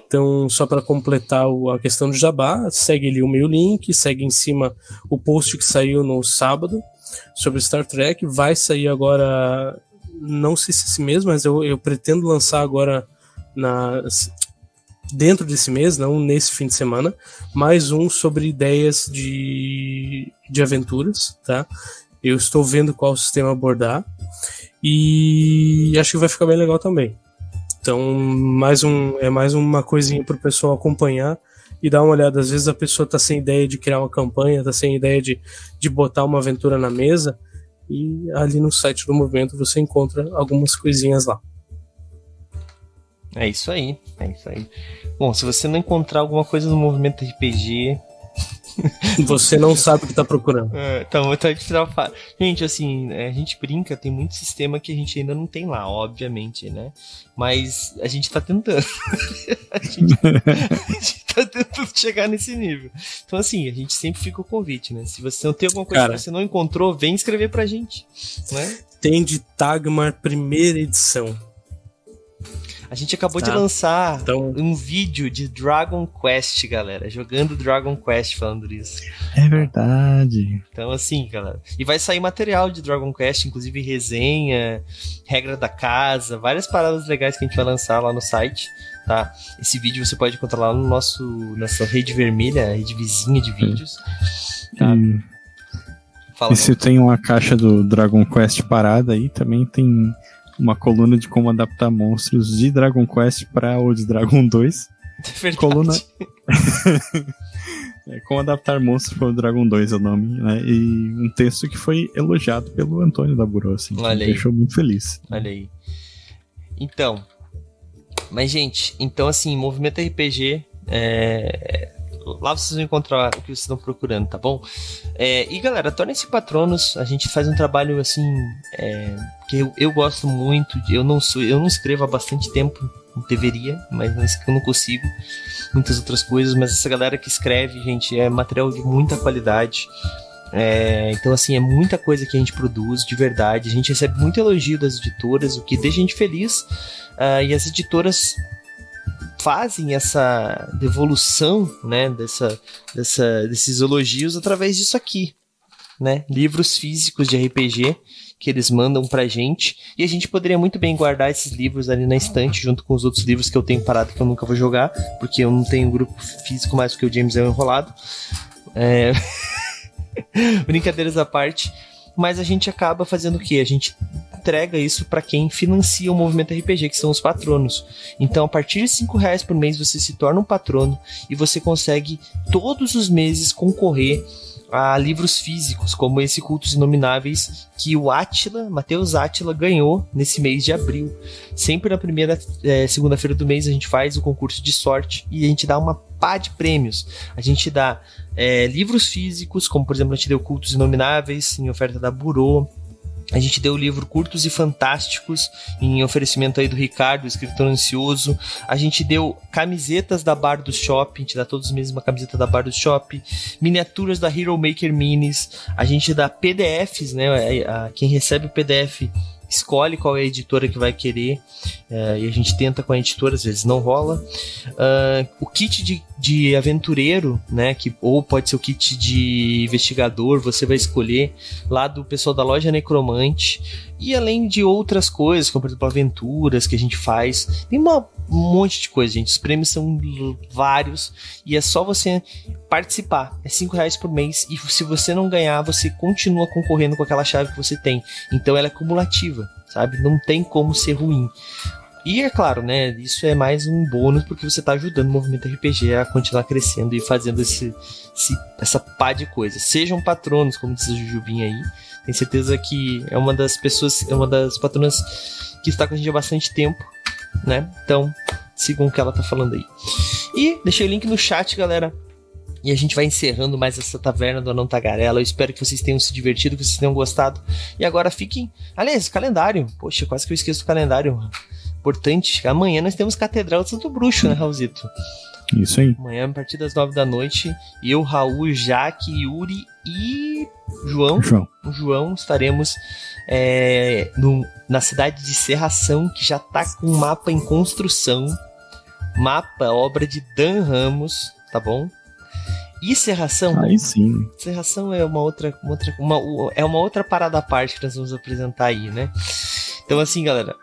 Então, só para completar a questão do jabá, segue ali o meu link, segue em cima o post que saiu no sábado sobre Star Trek. Vai sair agora, não sei se esse mês, mas eu, eu pretendo lançar agora na, dentro desse mês, não nesse fim de semana, mais um sobre ideias de, de aventuras, tá? Eu estou vendo qual sistema abordar e acho que vai ficar bem legal também. Então, mais um é mais uma coisinha para o pessoal acompanhar e dar uma olhada. Às vezes a pessoa está sem ideia de criar uma campanha, está sem ideia de, de botar uma aventura na mesa e ali no site do movimento você encontra algumas coisinhas lá. É isso aí, é isso aí. Bom, se você não encontrar alguma coisa no movimento RPG. você não sabe o que tá procurando. É, então, então a gente tava Gente, assim, é, a gente brinca, tem muito sistema que a gente ainda não tem lá, obviamente, né? Mas a gente tá tentando. a, gente, a gente tá tentando chegar nesse nível. Então, assim, a gente sempre fica o convite, né? Se você não tem alguma coisa Cara, que você não encontrou, vem escrever pra gente. Né? Tem de Tagmar primeira edição. A gente acabou tá. de lançar então... um vídeo de Dragon Quest, galera. Jogando Dragon Quest falando isso. É verdade. Então, assim, galera. E vai sair material de Dragon Quest, inclusive resenha, regra da casa, várias paradas legais que a gente vai lançar lá no site. Tá? Esse vídeo você pode encontrar lá no nosso nossa rede vermelha, rede vizinha de vídeos. Tá? E... Fala, e se tem uma caixa do Dragon Quest parada aí, também tem uma coluna de como adaptar monstros de Dragon Quest para Old Dragon 2. É. Coluna. é, como adaptar monstros para o Dragon 2 é o nome, né? E um texto que foi elogiado pelo Antônio da Buró, assim, Olha me deixou muito feliz. Olha aí. Então. Mas, gente, então assim, movimento RPG é, lá vocês vão encontrar o que vocês estão procurando, tá bom? É, e galera, tornem-se patronos. A gente faz um trabalho assim é, que eu, eu gosto muito. Eu não sou, eu não escrevo há bastante tempo, deveria, mas eu não consigo. Muitas outras coisas, mas essa galera que escreve, gente, é material de muita qualidade. É, então, assim, é muita coisa que a gente produz de verdade. A gente recebe muito elogio das editoras, o que deixa a gente feliz. Uh, e as editoras fazem essa devolução, né, dessa, dessa, desses elogios através disso aqui, né, livros físicos de RPG que eles mandam pra gente, e a gente poderia muito bem guardar esses livros ali na estante, junto com os outros livros que eu tenho parado que eu nunca vou jogar, porque eu não tenho grupo físico mais porque o James é um enrolado. É... Brincadeiras à parte, mas a gente acaba fazendo o que? A gente entrega isso para quem financia o movimento RPG, que são os patronos. Então, a partir de cinco reais por mês, você se torna um patrono e você consegue todos os meses concorrer a livros físicos, como esse Cultos Inomináveis, que o Atila, Matheus Atila, ganhou nesse mês de abril. Sempre na primeira é, segunda-feira do mês a gente faz o concurso de sorte e a gente dá uma pá de prêmios. A gente dá é, livros físicos, como por exemplo a gente deu Cultos Inomináveis em oferta da Burô, A gente deu o livro Curtos e Fantásticos, em oferecimento aí do Ricardo, escritor ansioso. A gente deu camisetas da Bar do Shop, a gente dá todos os meses uma camiseta da Bar do Shop. Miniaturas da Hero Maker Minis. A gente dá PDFs, né? Quem recebe o PDF escolhe qual é a editora que vai querer uh, e a gente tenta com a editora, às vezes não rola. Uh, o kit de, de aventureiro, né, que ou pode ser o kit de investigador, você vai escolher lá do pessoal da loja Necromante e além de outras coisas, como por exemplo aventuras que a gente faz, tem uma, um monte de coisa, gente. Os prêmios são vários e é só você participar. É cinco reais por mês e se você não ganhar, você continua concorrendo com aquela chave que você tem. Então ela é cumulativa, sabe? Não tem como ser ruim. E é claro, né? Isso é mais um bônus porque você está ajudando o movimento RPG a continuar crescendo e fazendo esse, esse, essa pá de coisas. Sejam patronos, como diz o Jujubim aí. Tenho certeza que é uma das pessoas, é uma das patronas que está com a gente há bastante tempo, né? Então, sigam o que ela tá falando aí. E deixei o link no chat, galera. E a gente vai encerrando mais essa taverna do Anão Tagarela. Eu espero que vocês tenham se divertido, que vocês tenham gostado. E agora fiquem. Aliás, calendário. Poxa, quase que eu esqueço do calendário. Importante. Amanhã nós temos Catedral do Santo Bruxo, né, Raulzito? Isso aí. Amanhã, a partir das nove da noite, eu, Raul, Jaque, Yuri e João. João. O João estaremos é, no, na cidade de Serração, que já está com um mapa em construção. Mapa, obra de Dan Ramos, tá bom? E Serração. Aí sim. Serração é uma outra, uma outra uma, é uma outra parada à parte que nós vamos apresentar aí, né? Então, assim, galera,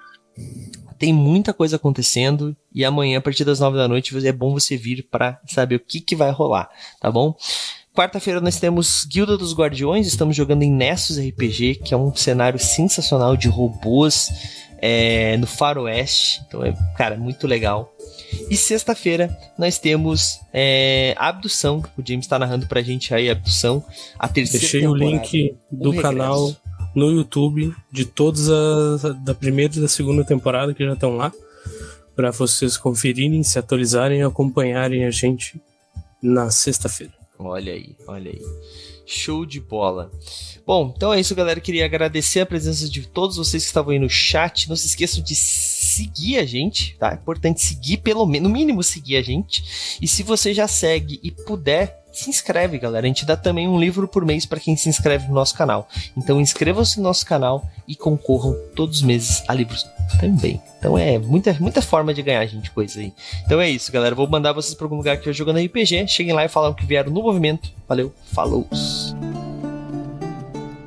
tem muita coisa acontecendo e amanhã, a partir das nove da noite, é bom você vir para saber o que, que vai rolar, tá bom? Quarta-feira nós temos Guilda dos Guardiões, estamos jogando em Nessus RPG, que é um cenário sensacional de robôs é, no faroeste. Então é, cara, muito legal. E sexta-feira nós temos é, Abdução. O James está narrando pra gente aí Abdução. A terceira Deixei o link do canal no YouTube de todas as da primeira e da segunda temporada que já estão lá para vocês conferirem, se atualizarem e acompanharem a gente na sexta-feira. Olha aí, olha aí. Show de bola. Bom, então é isso, galera. Queria agradecer a presença de todos vocês que estavam aí no chat. Não se esqueçam de seguir a gente, tá? É importante seguir, pelo menos, no mínimo seguir a gente. E se você já segue e puder, se inscreve, galera. A gente dá também um livro por mês para quem se inscreve no nosso canal. Então inscreva-se no nosso canal e concorram todos os meses a livros também. Então é muita, muita forma de ganhar, gente, coisa aí. Então é isso, galera. Vou mandar vocês para algum lugar que eu jogando RPG. Cheguem lá e falam que vieram no movimento. Valeu, falou!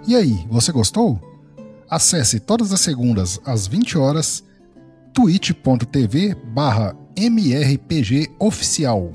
E aí, você gostou? Acesse todas as segundas às 20 horas twitch.tv barra mrpgoficial.